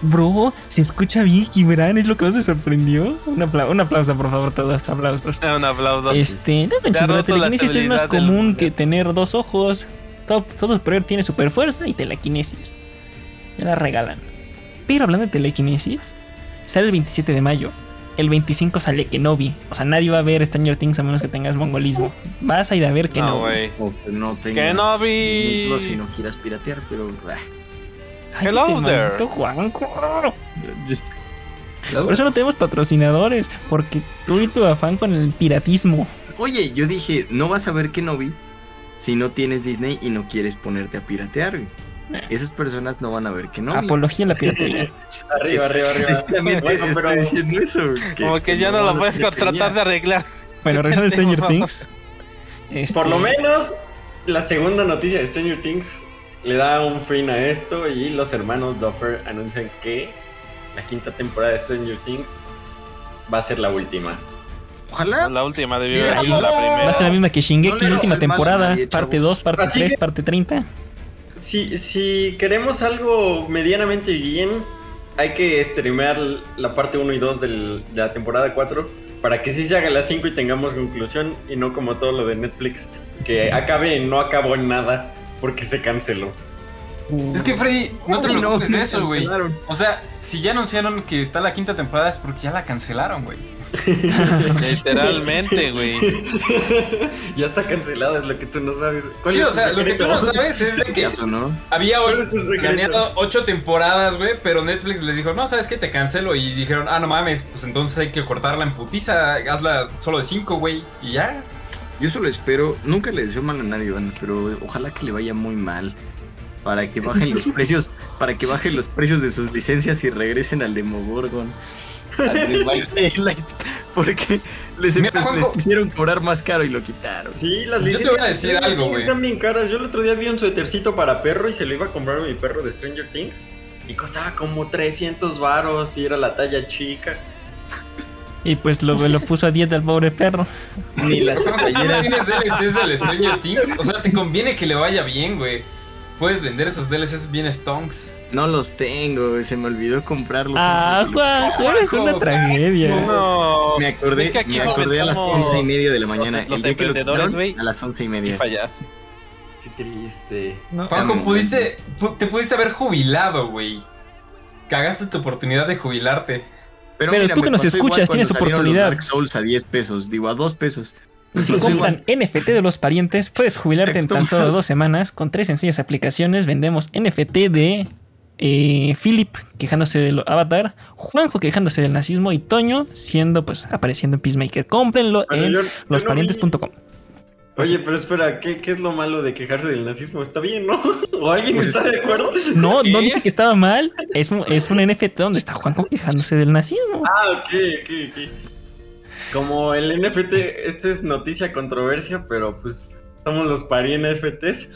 Bro, se escucha bien, Gibran, es lo que más me sorprendió. Un, apla- un aplauso, por favor, todos, aplausos. Eh, Un aplauso. Este, no manches, la telequinesis es más del- común que tener dos ojos. Todo, todo superior tiene super fuerza y telequinesis. Ya la regalan. Pero hablando de telequinesis, sale el 27 de mayo. El 25 sale Kenobi. O sea, nadie va a ver Stranger Things a menos que tengas mongolismo. Vas a ir a ver No, Kenobi. güey. O que no tengas Que no vi. Disney Plus si no quieras piratear, pero. ah. Ay, Hello te there. maldito Juanjo. Por eso no tenemos patrocinadores. Porque tú y tu afán con el piratismo. Oye, yo dije, no vas a ver que no vi si no tienes Disney y no quieres ponerte a piratear. Esas personas no van a ver que no. Apología a la piratería. Arriba, arriba, arriba. Precisamente Bueno, estoy pero- diciendo eso. Como que ya no lo puedes piratería. contratar de arreglar. Bueno, regresando a Stranger. Things. este, Por lo menos, la segunda noticia de Stranger Things le da un fin a esto y los hermanos Duffer anuncian que la quinta temporada de Stranger Things va a ser la última. Ojalá. La última debió sido la no. Va a primera. ser la misma que No Shingeki, le última temporada, nadie, parte chavos. 2, parte Así 3, que- parte 30. Si, si queremos algo medianamente bien, hay que streamear la parte 1 y 2 del- de la temporada 4 para que sí se haga la 5 y tengamos conclusión y no como todo lo de Netflix, que acabe en no acabó en nada porque se canceló. Es que Freddy, no te preocupes de eso, güey. O sea, si ya anunciaron que está la quinta temporada es porque ya la cancelaron, güey. Literalmente, güey. ya está cancelada, es lo que tú no sabes. ¿Cuál Sí, es o sea, lo que tú no sabes es de que Caso, ¿no? había planeado ocho temporadas, güey, pero Netflix les dijo, no, ¿sabes qué? Te cancelo. Y dijeron, ah, no mames, pues entonces hay que cortarla en putiza, hazla solo de cinco, güey. Y ya. Yo solo espero, nunca le deseo mal a nadie, Iván, pero ojalá que le vaya muy mal. Para que bajen los precios, para que bajen los precios de sus licencias y regresen al Demogorgon. Al Porque les, Mira, empe- Juanjo. les quisieron cobrar más caro y lo quitaron. Sí, las Yo te licencias voy a decir algo, güey. Están bien caras. Yo el otro día vi un suétercito para perro y se lo iba a comprar a mi perro de Stranger Things. Y costaba como 300 varos y era la talla chica. Y pues lo, lo puso a dieta al pobre perro. Ni las ¿Cómo no playeras. tienes DLCs del Stranger Things? O sea, te conviene que le vaya bien, güey. Puedes vender esos DLCs bien stonks. No los tengo, se me olvidó comprarlos. Ah, Juanjo, eres una tragedia. No. Me acordé, Es que aquí me acordé a las once y media de la mañana. los- los El día que lo güey, a las once y media. fallaste. Qué triste. No. Juanjo, pudiste, pu- te pudiste haber jubilado, güey. Cagaste tu oportunidad de jubilarte. Pero mira, tú que nos escuchas, tienes oportunidad. Dark Souls a 10 pesos, digo a 2 pesos. Si compran NFT de los parientes, puedes jubilarte en tan solo dos semanas. Con tres sencillas aplicaciones vendemos NFT de eh, Philip quejándose del avatar, Juanjo quejándose del nazismo y Toño siendo pues apareciendo en Peacemaker. Cómprenlo Bueno, en losparientes.com. Oye, pero espera, ¿qué, ¿qué es lo malo de quejarse del nazismo? Está bien, ¿no? ¿O alguien Pues- está de acuerdo? No, no dije que estaba mal. Es un, es un NFT donde está Juanjo quejándose del nazismo. Ah, ok, ok, ok. Como el NFT, esta es noticia controversia, pero pues somos los pari NFTs.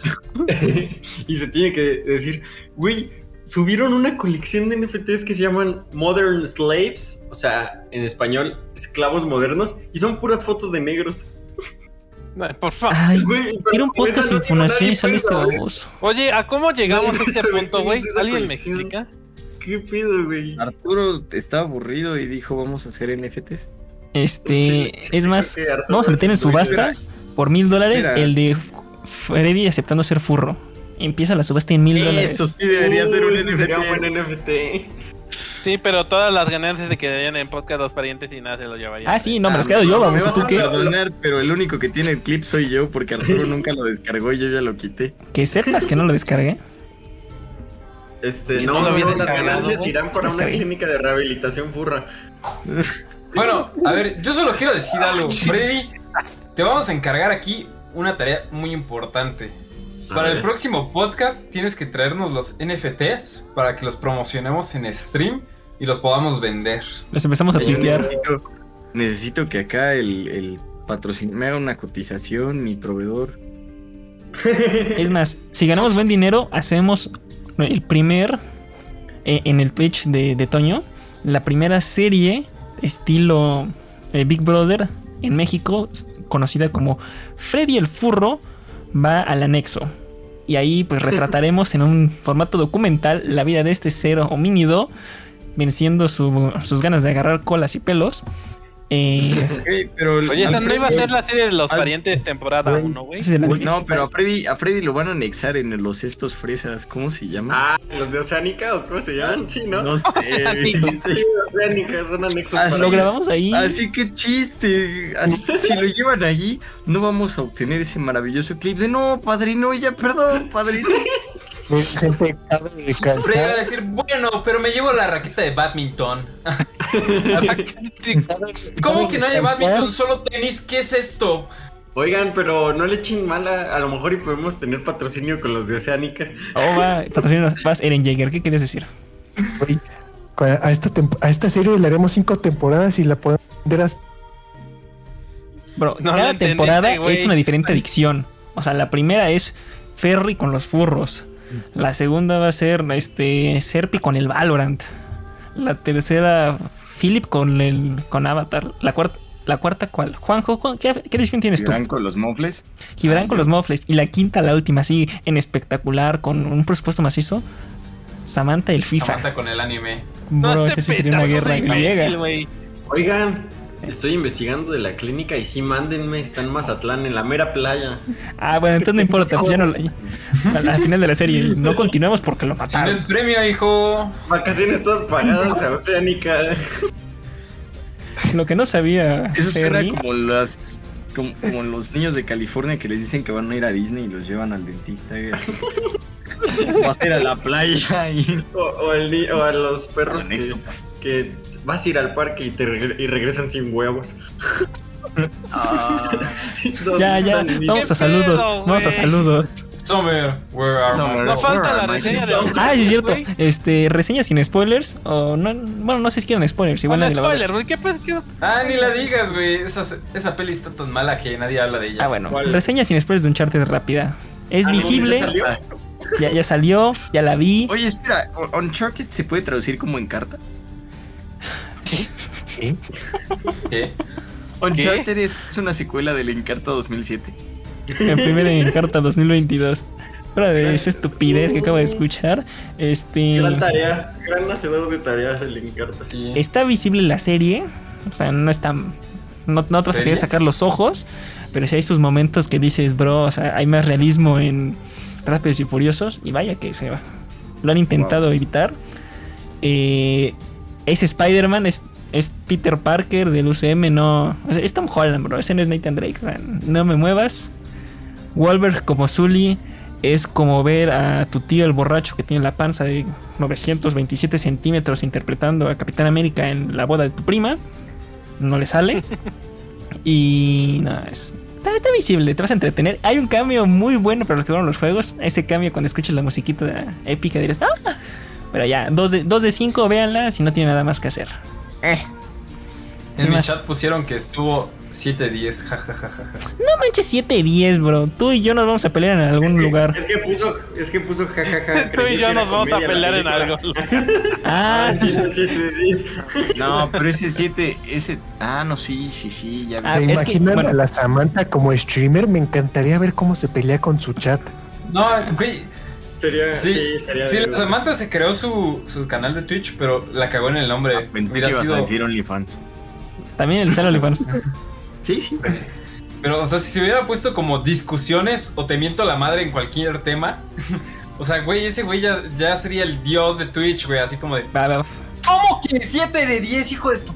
y se tiene que decir, güey, subieron una colección de NFTs que se llaman Modern Slaves, o sea, en español, esclavos modernos, y son puras fotos de negros. No, por favor. Ay, Güey, era un podcast sin fundación y saliste baboso. Oye, ¿a cómo llegamos a este punto, güey? ¿Alguien me explica? ¿Qué pedo, güey? Arturo estaba aburrido y dijo, vamos a hacer NFTs. Este, Sí, es más, Arturo vamos a meter en subasta por mil dólares el de Freddy aceptando ser furro. Empieza la subasta en mil dólares. Eso sí debería ser un sería NFT. buen NFT. Sí, pero todas las ganancias se quedarían en podcast los parientes y nada se lo llevarían. Ah, sí, no, me Ah, los quedo yo, Me vamos. vas ¿Tú a qué? perdonar, pero el único que tiene el clip soy yo porque Arturo nunca lo descargó y yo ya lo quité. Que sepas que no lo descargué. Este, no, no las ganancias irán para una clínica de rehabilitación furra. Bueno, a ver, yo solo quiero decir algo. Freddy, te vamos a encargar aquí una tarea muy importante. Para el próximo podcast tienes que traernos los NFTs para que los promocionemos en stream y los podamos vender. Los empezamos a necesito, necesito que acá el, el patrocinador me haga una cotización, mi proveedor. Es más, si ganamos buen dinero, hacemos el primer eh, en el Twitch de, de Toño, la primera serie estilo eh, Big Brother en México, conocida como Freddy el Furro, va al anexo. Y ahí pues retrataremos en un formato documental la vida de este ser homínido, venciendo su- sus ganas de agarrar colas y pelos. Eh, Ok, pero el- Oye, esa no iba a ser la serie de los al- parientes temporada 1, güey. No, pero a Freddy, a Freddy lo van a anexar en los estos fresas. ¿Cómo se llama? Ah, los de Oceánica o cómo se llaman, sí, ¿no? no sé. Oceánica. Son anexos para lo grabamos ahí. Así que chiste. Así que si lo llevan allí, no vamos a obtener ese maravilloso clip de no, padrino, ya perdón, padrino. Gente, a recalcar. decir, bueno, pero me llevo la raqueta de badminton. ¿Cómo que no hay badminton? Solo tenis, ¿qué es esto? Oigan, pero no le echen mala, a lo mejor y podemos tener patrocinio con los de Oceánica. Oh, va, patrocínanos, vas, Eren Jaeger, ¿qué querías decir? A esta, temp- a esta serie le haremos cinco temporadas y la podemos vender hasta Bro, No cada temporada es una diferente adicción. O sea, la primera es Ferry con los furros. La segunda va a ser este Serpi con el Valorant. La tercera, Philip con el con Avatar. La cuarta, la cuarta ¿cuál? Juanjo, Juan, ¿qué, qué edición tienes tú? ¿Irán con los mofles? Gibran con los mofles. Y la quinta, la última, así en espectacular, con un presupuesto macizo. Samantha el FIFA. Aguanta con el anime. Bro, este esa sí sería una guerra griega. Oigan, estoy investigando de la clínica y sí, mándenme, está en Mazatlán, en la mera playa. Ah, bueno, entonces no importa. pues ya no, al, al final de la serie no continuamos porque lo mataron. es premio, hijo. Vacaciones todas pagadas a Oceánica. Lo que no sabía. Eso suena Fernie, como las. Como, como los niños de California que les dicen que van a ir a Disney y los llevan al dentista. Vas a ir a la playa y. O, o el ni- o a los perros que vas a ir al parque y, te y regresan sin huevos. Ah, ¿Dónde Ya, ya, vamos a ¿Qué saludos. pedo, Vamos a saludos. Summer, where are No falta la Where reseña de? Ah, sí, es cierto. Este, reseña sin spoilers. O no, bueno, no sé si quieren spoilers. Igual nadie la va a ver. spoiler, güey. ¿Qué pasa? ¿Qué- Ah, ni la digas, güey. Esa, esa peli está tan mala que nadie habla de ella. Ah, bueno. ¿Cuál? Reseña sin spoilers de Uncharted rápida. Es Ah, visible. ¿ya salió? Ya, ya salió. Ya la vi. Oye, espera, ¿Un- ¿Uncharted se puede traducir como en carta? ¿Qué? ¿Qué? Uncharted es, es una secuela del Encarta 2007. En primera en carta 2022. Fuera de esa estupidez que acabo de escuchar. Este. Gran tarea, gran hacedor de tareas el encarta. Sí. Está visible la serie. O sea, no está. No, no te sacar los ojos. Pero sí hay sus momentos que dices, bro. O sea, hay más realismo en Rápidos y Furiosos. Y vaya que se va. Lo han intentado evitar. Eh, es Spider-Man. Es, es Peter Parker del UCM. No. o sea, es Tom Holland, bro. Ese no es Nathan Drake. no me muevas. Wolverine como Zully. Es como ver a tu tío el borracho que tiene la panza de 927 centímetros interpretando a Capitán América en la boda de tu prima. No le sale. y nada, es, está, está visible, te vas a entretener. Hay un cambio muy bueno para los que jugaron los juegos. Ese cambio cuando escuches la musiquita épica dirás, ¡ah! Pero ya, 2 de 5, de cinco, véanla si no tiene nada más que hacer. Eh, En mi más- chat pusieron que estuvo 7-10, jajajaja. no manches 7 10, bro. Tú y yo nos vamos a pelear en algún Es que- lugar. Es que puso, es que puso jajaja. Tú y yo nos vamos a pelear en algo. Ah, Ah, sí, sí, sí, sí. No, pero ese 7, ese. Ah, no, sí, sí, sí, ya. Ah, ¿Se es que, imaginan bueno. a la Samantha como streamer? Me encantaría ver cómo se pelea con su chat. No, es- güey. Sería, sí, Sí, la Samantha se creó su, su canal de Twitch, pero la cagó en el nombre. Ah, Pensé que ibas sido- a decir OnlyFans. también el Salo OnlyFans. Sí, sí. Pero, o sea, si se hubiera puesto como discusiones o te miento la madre en cualquier tema. o sea, güey, ese güey ya, ya sería el dios de Twitch, güey, así como de. ¿Cómo que 7 de 10, hijo de tu?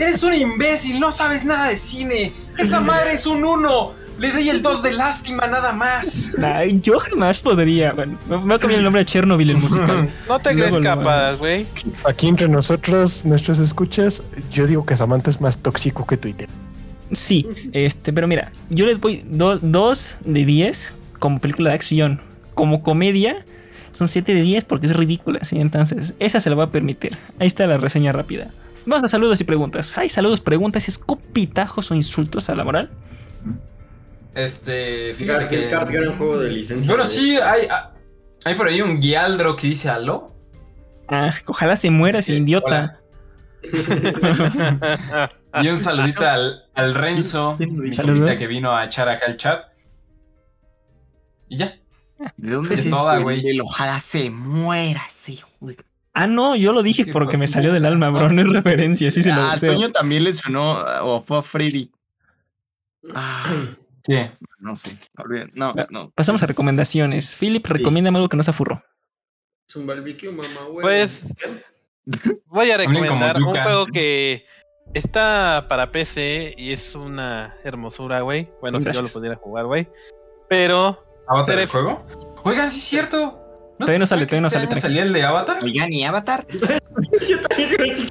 Eres un imbécil, no sabes nada de cine. Esa madre es un 1. Le doy el 2 de lástima nada más. Ay, yo jamás podría. Bueno, me voy a cambiar el nombre a Chernobyl, el musical. No te crees capaz, güey. Aquí entre nosotros, nuestros escuchas, yo digo que Samantha es más tóxico que Twitter. Sí, este, pero mira, yo les doy 2 de 10 como película de acción. Como comedia, son 7 de 10 porque es ridícula, ¿sí? Entonces, esa se la voy a permitir. Ahí está la reseña rápida. Vamos a saludos y preguntas. ¿Hay saludos, preguntas, escopitajos o insultos a la moral? Este, fíjate que el card que. gran juego de licencia. Bueno, sí, hay, hay por ahí un Gialdro que dice aló. Ah, ojalá se muera ese Sí, idiota. Y un saludito al, al Renzo, ¿Quién lo mi que vino a echar acá el chat. Y ya. ¿De dónde Es toda, güey. ojalá se muera, sí, güey. Ah, no, yo lo dije Sí, porque me salió del alma, bro. No es referencia, sí se lo Ah, a deseo. Toño también le sonó, o fue a Freddy. Ah, Sí. no sé. olviden- No, no. Pasamos a recomendaciones. Philip, recomiéndame algo que no se afurro. Es un barbecue, mamá, güey. Pues voy a recomendar un juego que está para PC y es una hermosura, güey. Bueno, si yo lo Gracias. pudiera jugar, güey. Pero ¿Avatar el juego? Oigan, sí es cierto. Todavía no sale, que todavía no sale, salía el de Avatar? Oigan, ¿y Avatar?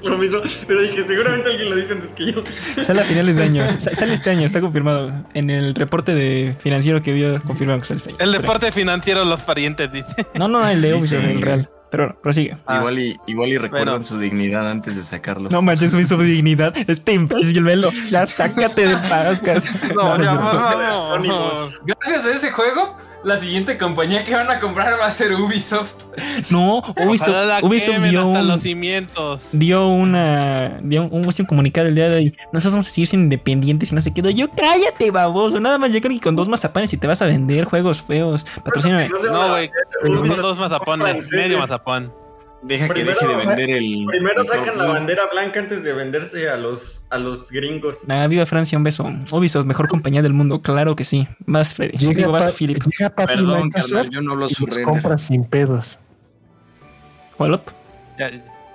lo mismo, pero dije, seguramente alguien lo dice antes que yo. Sale a finales de año. Sa- Sale este año, está confirmado. En el reporte de financiero que dio, confirmado que sale este año. el deporte financiero, los parientes, dice. No, no, el de Dice- Ubisoft, el real. Pero bueno, prosigue. Ah. Igual y, igual y recuerdan Bueno. su dignidad antes de sacarlo. No manches, hizo dignidad. Este imbécil, velo. Ya sácate de podcast. No, No, no ya, favor. Anónimos. Gracias a ese juego, la siguiente compañía que van a comprar va a ser Ubisoft. No, Ubisoft, la Ubisoft dio hasta un, los cimientos. dio una dio un, un comunicado el día de hoy. Nosotros vamos a seguir siendo independientes y no se quedó. Yo cállate, baboso. Nada más llegar y con dos mazapanes y te vas a vender juegos feos. Patrocíname. No, güey. Ubisoft Son dos mazapones, franceses. medio mazapón. Deja que deje de vender el. Primero el sacan la bandera blanca antes de venderse a los, a los gringos. Ah, viva Francia, un beso. Ubisoft, mejor compañía del mundo, claro que sí. Vas, Freddy. Llega, Digo, vas, Philip. llega papi Perdón, carnal, yo no lo y los surrender. compra sin pedos. Wallop. Ya,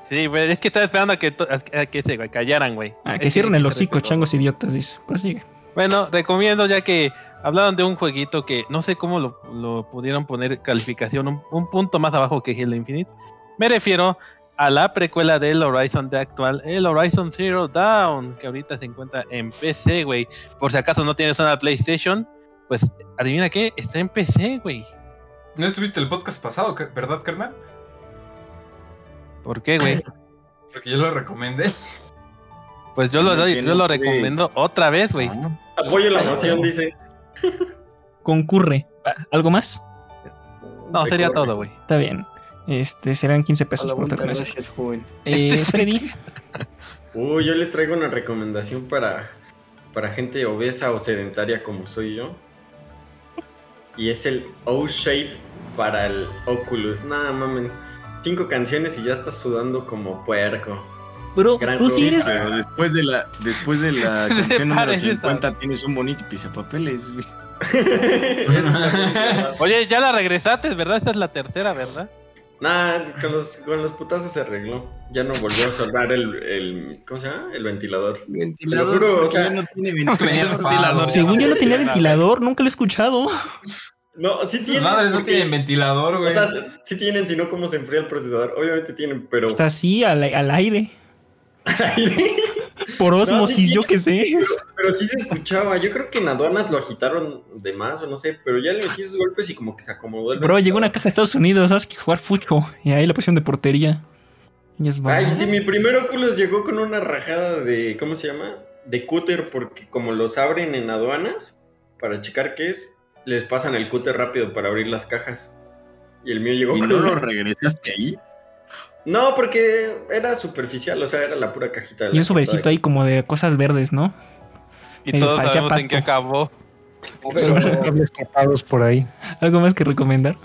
Sí, güey, es que estaba esperando a que, a, a que se callaran, güey. Ah, Es que cierren el hocico, changos idiotas, dice. Prosigue. Bueno, recomiendo ya que hablaron de un jueguito que no sé cómo lo, lo pudieron poner calificación un, un punto más abajo que Halo Infinite. Me refiero a la precuela del Horizon de actual, el Horizon Zero Dawn, que ahorita se encuentra en PC, güey. Por si acaso no tienes una PlayStation, pues adivina qué, está en PC, güey. ¿No estuviste el podcast pasado, verdad, carnal? ¿Por qué, güey? Porque yo lo recomendé. Pues yo lo, doy- yo lo recomiendo otra vez, güey. Ah, Apoyo la moción, dice. Concurre. Ah, ¿Algo más? No, Se sería corre. todo, güey. Está bien. Este, serán 15 pesos hola, por gracias, joven. Eh, Freddy, Uy, yo les traigo una recomendación para, para gente obesa o sedentaria como soy yo. Y es el O-Shape para el Oculus. Nada, mamen. Cinco canciones y ya estás sudando como puerco. bro, Gran tú sí eres. Pero después de la, después de la canción número Parece 50 tienes un bonito pisapapeles. güey. Oye, ya la regresaste, ¿verdad? Esta es la tercera, ¿verdad? Nah, con los, con los putazos se arregló. Ya no volvió a soldar el, el. ¿Cómo se llama? El ventilador. Ventilador, juro, o porque sea, ya no tiene ventilador. Según yo no tenía ventilador, nunca lo he escuchado. No, sí tienen. madres no tienen ventilador, O güey. sea, sí tienen, sino cómo se enfría el procesador. Obviamente tienen, pero. O sea, sí, al, al aire. Por osmosis, sí, yo qué sé. Pero sí se escuchaba. Yo creo que en aduanas lo agitaron de más o no sé. Pero ya le metí sus golpes y como que se acomodó el. Bro, llegó una caja de Estados Unidos, ¿sabes? Que jugar fucho. Y ahí la pusieron de portería. Y es Ay, sí, mi primer Oculus llegó con una rajada de. ¿Cómo se llama? De cúter, porque como los abren en aduanas para checar qué es, les pasan el cúter rápido para abrir las cajas. Y el mío llegó ¿Y con no lo regresaste ahí? No, porque era superficial, o sea, era la pura cajita. de Y la un sobrecito ahí como de cosas verdes, ¿no? Y Eh, todos sabemos en qué pasto. acabó. Cables cortados por ahí. ¿Algo más que recomendar?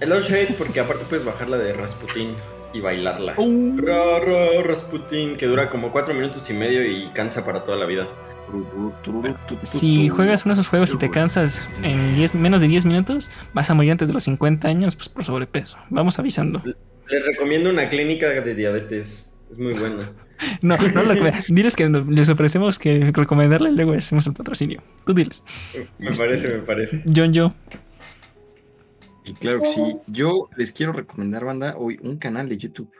el O-Shape, porque aparte puedes bajarla de Rasputin y bailarla. Uh. Ra, ra, Rasputin, que dura como cuatro minutos y medio y cansa para toda la vida. Si juegas uno de esos juegos y te cansas en 10 menos de 10 minutos, vas a morir antes de los 50 años pues, por sobrepeso. Vamos avisando. Les recomiendo una clínica de diabetes. Es muy buena. No, no lo Diles que les ofrecemos que recomendarle y luego hacemos el patrocinio. Tú diles. Me Este- parece, me parece. John, yo. Y claro que sí. Yo les quiero recomendar, banda, hoy un canal de YouTube.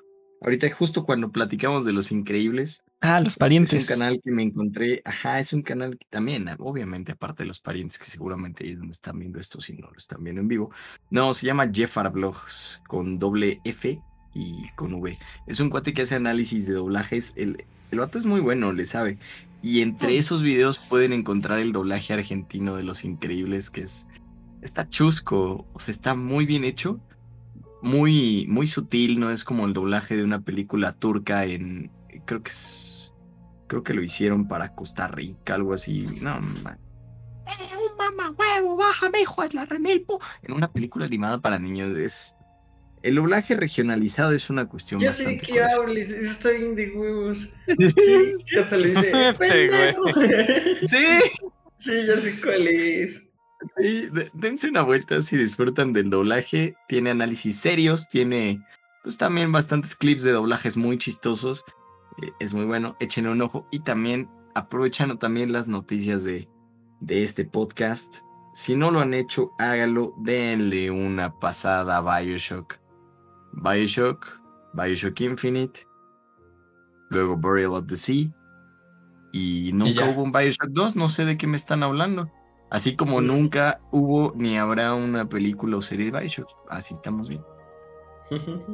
Ahorita, justo cuando platicamos de los increíbles, Ah, los es- parientes. Es un canal que me encontré. Ajá, es un canal que también, obviamente, aparte de los parientes, que seguramente ahí es donde están viendo esto, si no lo están viendo en vivo. No, se llama Jeffar Vlogs, con doble F y con V. Es un cuate que hace análisis de doblajes. El, el vato es muy bueno, le sabe. Y entre esos videos pueden encontrar el doblaje argentino de Los Increíbles, que es. Está chusco, o sea, está muy bien hecho. Muy, muy sutil, no es como el doblaje de una película turca en. Creo que es. Creo que lo hicieron para Costa Rica, algo así. No, ma- Eh, un mamá huevo, bájame, hijo de la remilpo. En una película animada para niños es. El doblaje regionalizado es una cuestión Ya sé de qué hables, está bien de huevos. Sí, hasta le dice, pendejo. Sí. Sí, ya sé cuál es. Sí, de- dense una vuelta si disfrutan del doblaje. Tiene análisis serios, tiene pues también bastantes clips de doblajes muy chistosos. Eh, es muy bueno, échenle un ojo. Y también aprovechando también las noticias de, de este podcast. Si no lo han hecho, hágalo, denle una pasada a Bioshock. Bioshock, Bioshock Infinite, luego Burial of the Sea. Y nunca hubo un Bioshock 2, no sé de qué me están hablando. Así como Sí. nunca hubo ni habrá una película o serie de Bioshock. Así estamos bien.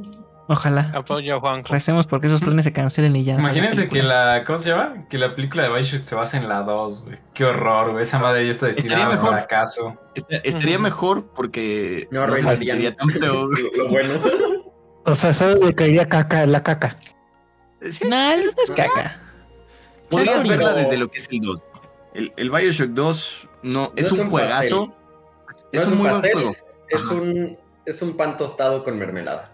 Ojalá. Apoyo a Juanjo. Recemos porque esos planes se cancelen y ya. no Imagínense que la. ¿Cómo se llama? Que la película de Bioshock se basa en la 2, güey. Qué horror, güey. Esa madre ya está destinada al mejor. fracaso. Esta- estaría mejor porque No, lo, lo bueno. O sea, solo le caería caca la caca. Sí, Nah, no es caca. Podrías verla no. desde lo que es el 2. El, el Bioshock 2 no, es No un juegazo. Es un muy buen pastel, juego. Es Ajá. un, es un pan tostado con mermelada.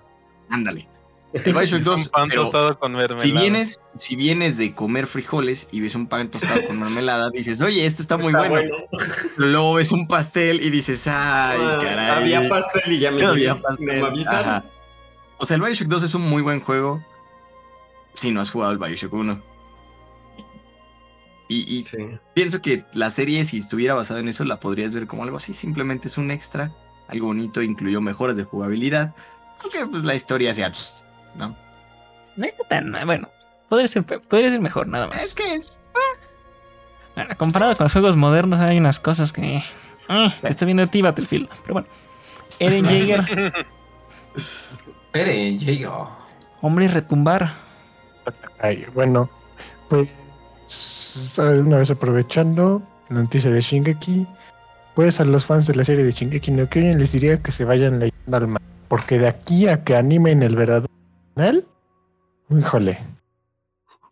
Ándale. El Bioshock Es un 2, pan pero tostado con mermelada. si vienes, si vienes de comer frijoles y ves un pan tostado con mermelada, dices, oye, esto está muy Está bueno. Pero luego ves un pastel y dices, ay, Ah, caray. Había pastel y ya me Había pastel. No me avisaron. Ajá. O sea, el Bioshock 2 es un muy buen juego. si no has jugado el Bioshock 1. Y, y Sí. pienso que la serie, si estuviera basada en eso, la podrías ver como algo así. Simplemente es un extra, algo bonito, incluyó mejoras de jugabilidad. Aunque pues la historia sea. ¿No? No está tan. Bueno, podría ser, podría ser mejor, nada más. Es que es. Bueno, comparado con los juegos modernos, hay unas cosas que. ah, que estoy viendo a ti, Battlefield. Pero bueno. Eren Jaeger, Espere, llega. hombre retumbar. Ay, bueno, pues de una vez aprovechando la noticia de Shingeki, pues a los fans de la serie de Shingeki no Kyojin les diría que se vayan leyendo al manga, porque de aquí a que animen el verdadero final, híjole,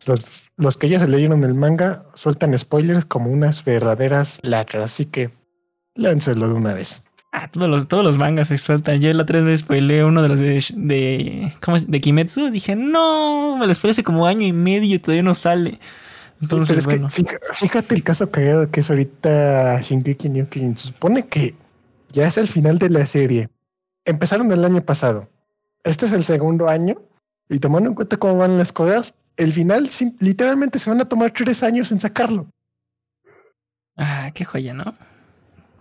los, los que ya se leyeron el manga sueltan spoilers como unas verdaderas latras, así que láncelo de una vez. Ah, todos los, todos los mangas se sueltan. Yo la tres veces spoileé uno de los de, de. ¿Cómo es? De Kimetsu. Dije, no, me lo spoileé hace como año y medio y todavía no sale. Sí, Entonces, pero es bueno. que fíjate, el caso cagado que es ahorita Shingeki no Kyojin. Se supone que ya es el final de la serie. Empezaron el año pasado. Este es el segundo año. Y tomando en cuenta cómo van las cosas, el final literalmente se van a tomar tres años en sacarlo. Ah, qué joya, ¿no?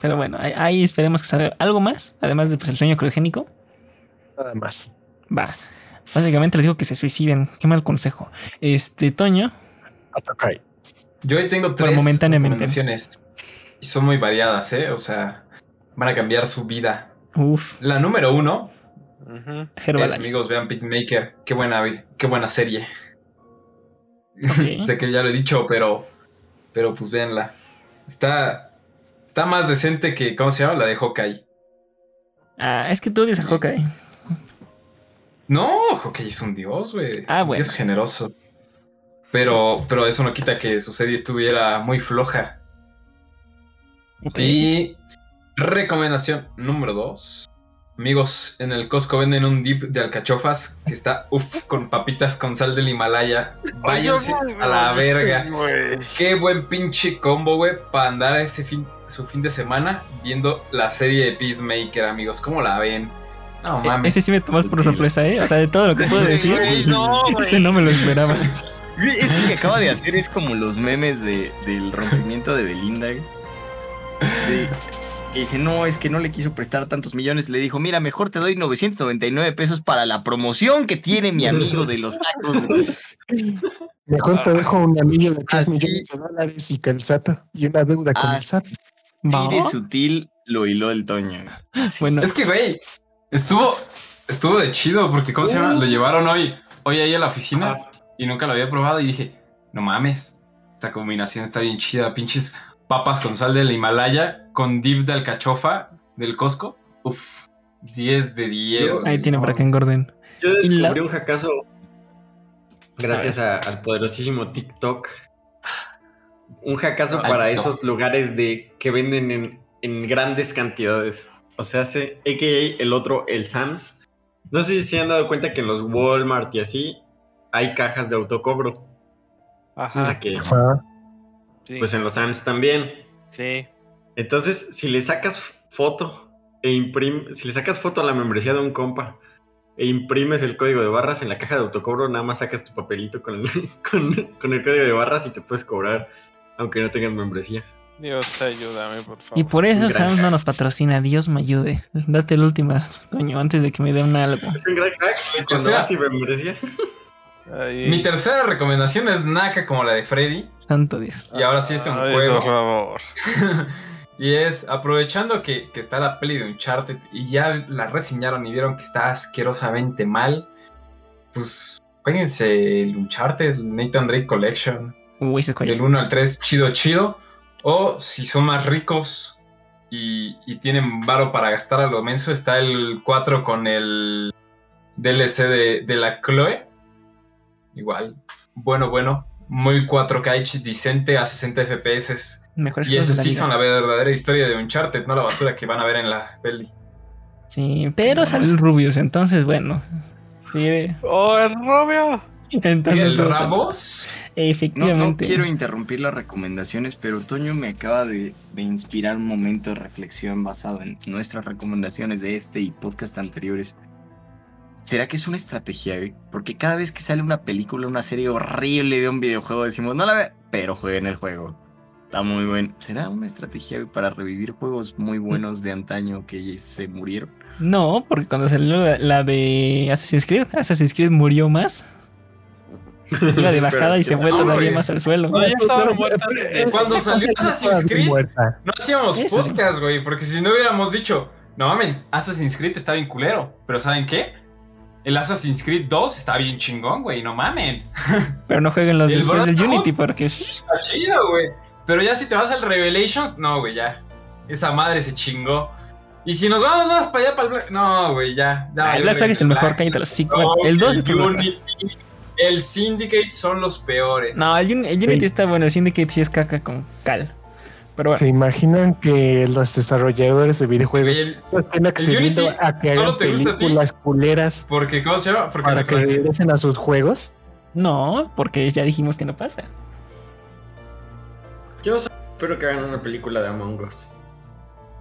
Pero bueno, ahí, esperemos que salga algo más, además de pues, el sueño criogénico. Nada más. Va. Básicamente les digo que se suiciden. Qué mal consejo. Este, Toño. Yo hoy tengo Pero tres momentáneamente. recomendaciones. Y son muy variadas, ¿eh? O sea, van a cambiar su vida. Uf, La número uno es, Herbalife. amigos, vean Peacemaker. Qué buena, qué buena serie. Ok. sé que ya lo he dicho, pero, pero pues véanla. Está, está más decente que, ¿cómo se llama? La de Hawkeye. Ah, es que tú a Hawkeye. No, Hawkeye es un dios, güey. Ah, Un bueno. Dios generoso. Pero, pero eso no quita que su serie estuviera muy floja. Y recomendación número dos. Amigos, en el Costco venden un dip de alcachofas que está uff con papitas con sal del Himalaya. Váyanse a la verga. Qué buen pinche combo, güey, para andar ese fin, su fin de semana viendo la serie de Peacemaker, amigos. ¿Cómo la ven? No E- mames. Ese sí me tomas por sorpresa, ¿eh? O sea, de todo lo que puedo decir, Güey, no, ese no me lo esperaba. Esto que acaba de hacer es como los memes de, del rompimiento de Belinda. güey. De- que dice, no, es que no le quiso prestar tantos millones. Le dijo, mira, mejor te doy 999 pesos para la promoción que tiene mi amigo de los tacos. Mejor te dejo un anillo de 3 Así. millones de dólares y calzata y una deuda con el SAT. Sutil lo hiló el Toño. Bueno, Es que, güey, estuvo, estuvo de chido porque, ¿cómo se llama? Lo llevaron hoy, hoy ahí a la oficina y nunca lo había probado y dije, no mames, esta combinación está bien chida, pinches papas con sal del Himalaya con dip de alcachofa del Costco. Uf, 10 de 10. ahí tiene para que engorden. Yo descubrí un hackazo gracias a- al poderosísimo TikTok. Un hackazo Al para TikTok. esos lugares de que venden en, en grandes cantidades. O sea, hace AKA el otro, el Sams. No sé si se han dado cuenta que en los Walmart y así hay cajas de autocobro. O sea que, Ajá. Sí. pues en los Sams también. sí. Entonces, si le sacas foto e imprimes, si le sacas foto a la membresía de un compa e imprimes el código de barras en la caja de autocobro, nada más sacas tu papelito con el, con, con el código de barras y te puedes cobrar, aunque no tengas membresía. Dios ayúdame, por favor. Y por eso Un Sam no nos patrocina. Dios me ayude. Date la última, coño, antes de que me den algo. Es un gran hack cuando sea- vas sin membresía. Ahí. Mi tercera recomendación es Naka como la de Freddy. Santo Dios. Y ahora sí es un Ay, juego. por favor. y es aprovechando que, que está la peli de Uncharted y ya la reseñaron y vieron que está asquerosamente mal. Pues jueguense el Uncharted, el Nathan Drake Collection. Uy, ese Del coño. 1 al 3, chido, chido. O si son más ricos y, y tienen varo para gastar a lo menso, está el 4 con el DLC de, de la Chloe. Igual, bueno, bueno. Muy 4K decente a 60 FPS. Mejores Y la sí vida. son la verdadera historia de Uncharted, no la basura que van a ver en la peli. Sí, pero sale el Rubius, entonces bueno. Sí, ¡Oh, el Romeo! Y entonces el Ramos, No, no Efectivamente. quiero interrumpir las recomendaciones, pero Toño me acaba de, de inspirar un momento de reflexión basado en nuestras recomendaciones de este y podcast anteriores. ¿Será que es una estrategia, güey? Porque cada vez que sale una película, una serie horrible de un videojuego, decimos, no la ve, pero jueguen el juego. Está muy bueno. ¿Será una estrategia güey, para revivir juegos muy buenos de antaño que se murieron? No, porque cuando salió la, la de Assassin's Creed, Assassin's Creed murió más. Iba de bajada y se fue no, todavía güey. más al suelo. No, ya estaban muertas. Eh, Cuando salió Assassin's Creed, Muerta. no hacíamos Eso sí. podcast, güey, porque si no hubiéramos dicho, no mamen, Assassin's Creed está bien culero, pero ¿saben qué? El Assassin's Creed 2 está bien chingón, güey, no mamen. Pero no jueguen los después del. Unity porque Está chido, güey. Pero ya si te vas al Revelations, no, güey, ya. Esa madre se chingó. Y si nos vamos más para allá, para el Black... No, güey, ya. ya Ah, el Black Flag es el Black. mejor, cállate los. No, el 2 el. Unity, el Syndicate son los peores. No, el, Un- el Unity Sí. está bueno, el Syndicate sí es caca con cal. Pero bueno, ¿Se imaginan que los desarrolladores de videojuegos el- estén accediendo Unity a que hagan películas culeras Porque, ¿cómo se llama? Porque para que regresen a sus juegos? no, porque ya dijimos que no pasa. Yo espero que hagan una película de Among Us.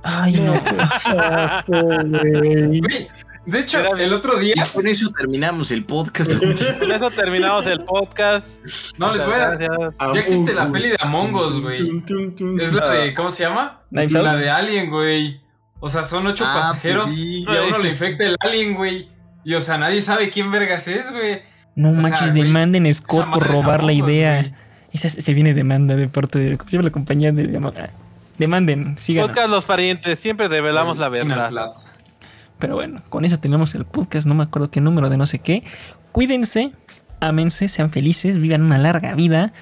Ay, no. Güey. De hecho, Era- el otro día, Y con eso terminamos el podcast. Con eso terminamos el podcast. no les voy a. Gracias. Ya existe la peli de Among Us, güey. Es la de, ¿cómo se llama? Out. La de Alien, güey. O sea, son ocho Ah, pues pasajeros sí. y a uno le infecta el Alien, güey. Y o sea, nadie sabe quién vergas es, güey. No sea, manches, demanden a Scott por robar la Among idea. Esa se viene demanda de parte de ¿cómo se llama la compañía de, de Demanden, sigan. Podcast Los Parientes, siempre revelamos la verdad. Pero bueno, con eso tenemos el podcast, no me acuerdo qué número de no sé qué. Cuídense, ámense, sean felices, vivan una larga vida,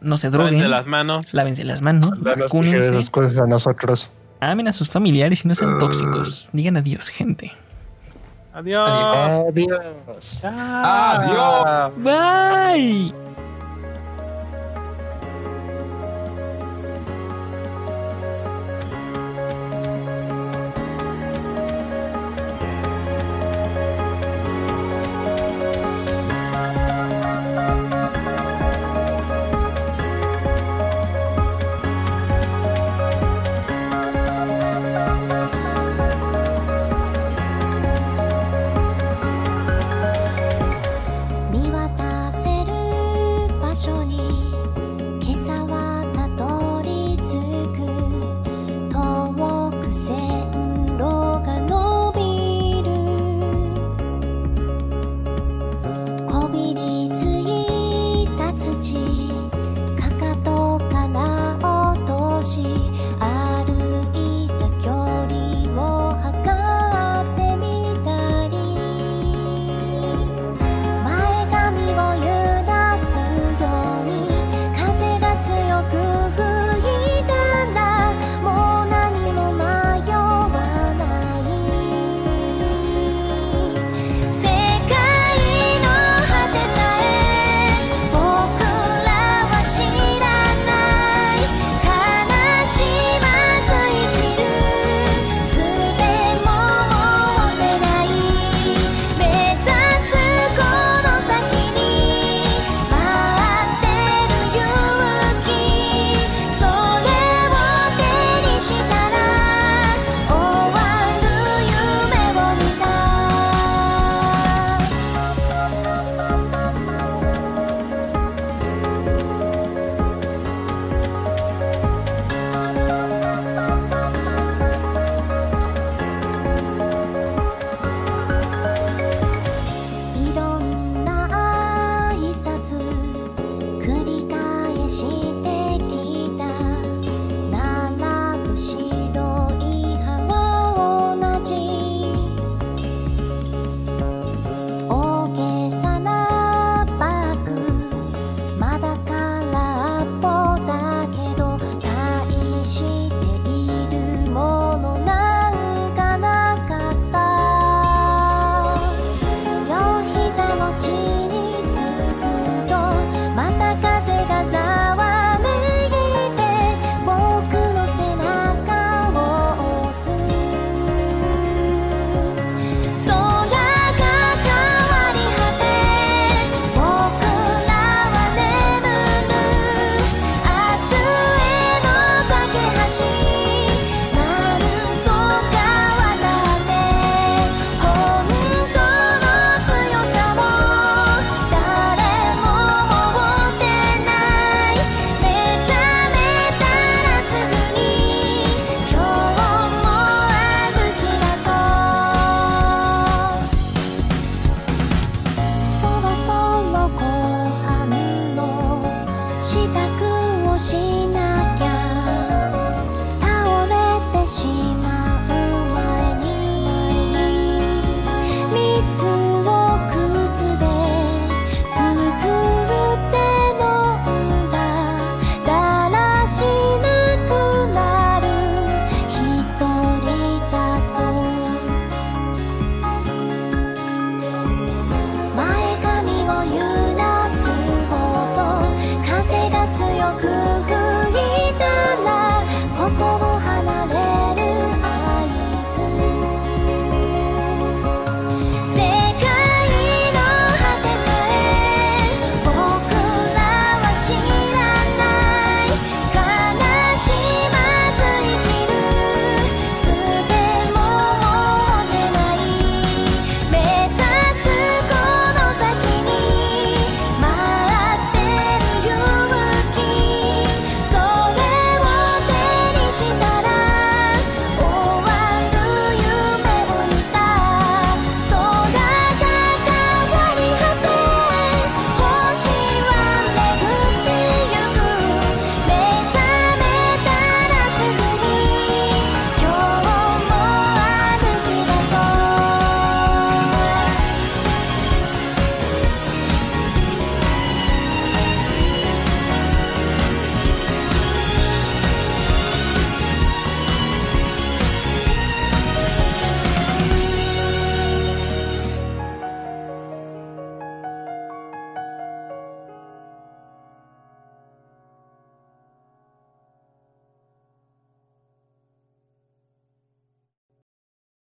no se droguen, de las manos. lávense las manos, vacúnense, esas cosas a nosotros. amen a sus familiares y no sean tóxicos. Digan adiós, gente. Adiós. Adiós. Adiós. Bye.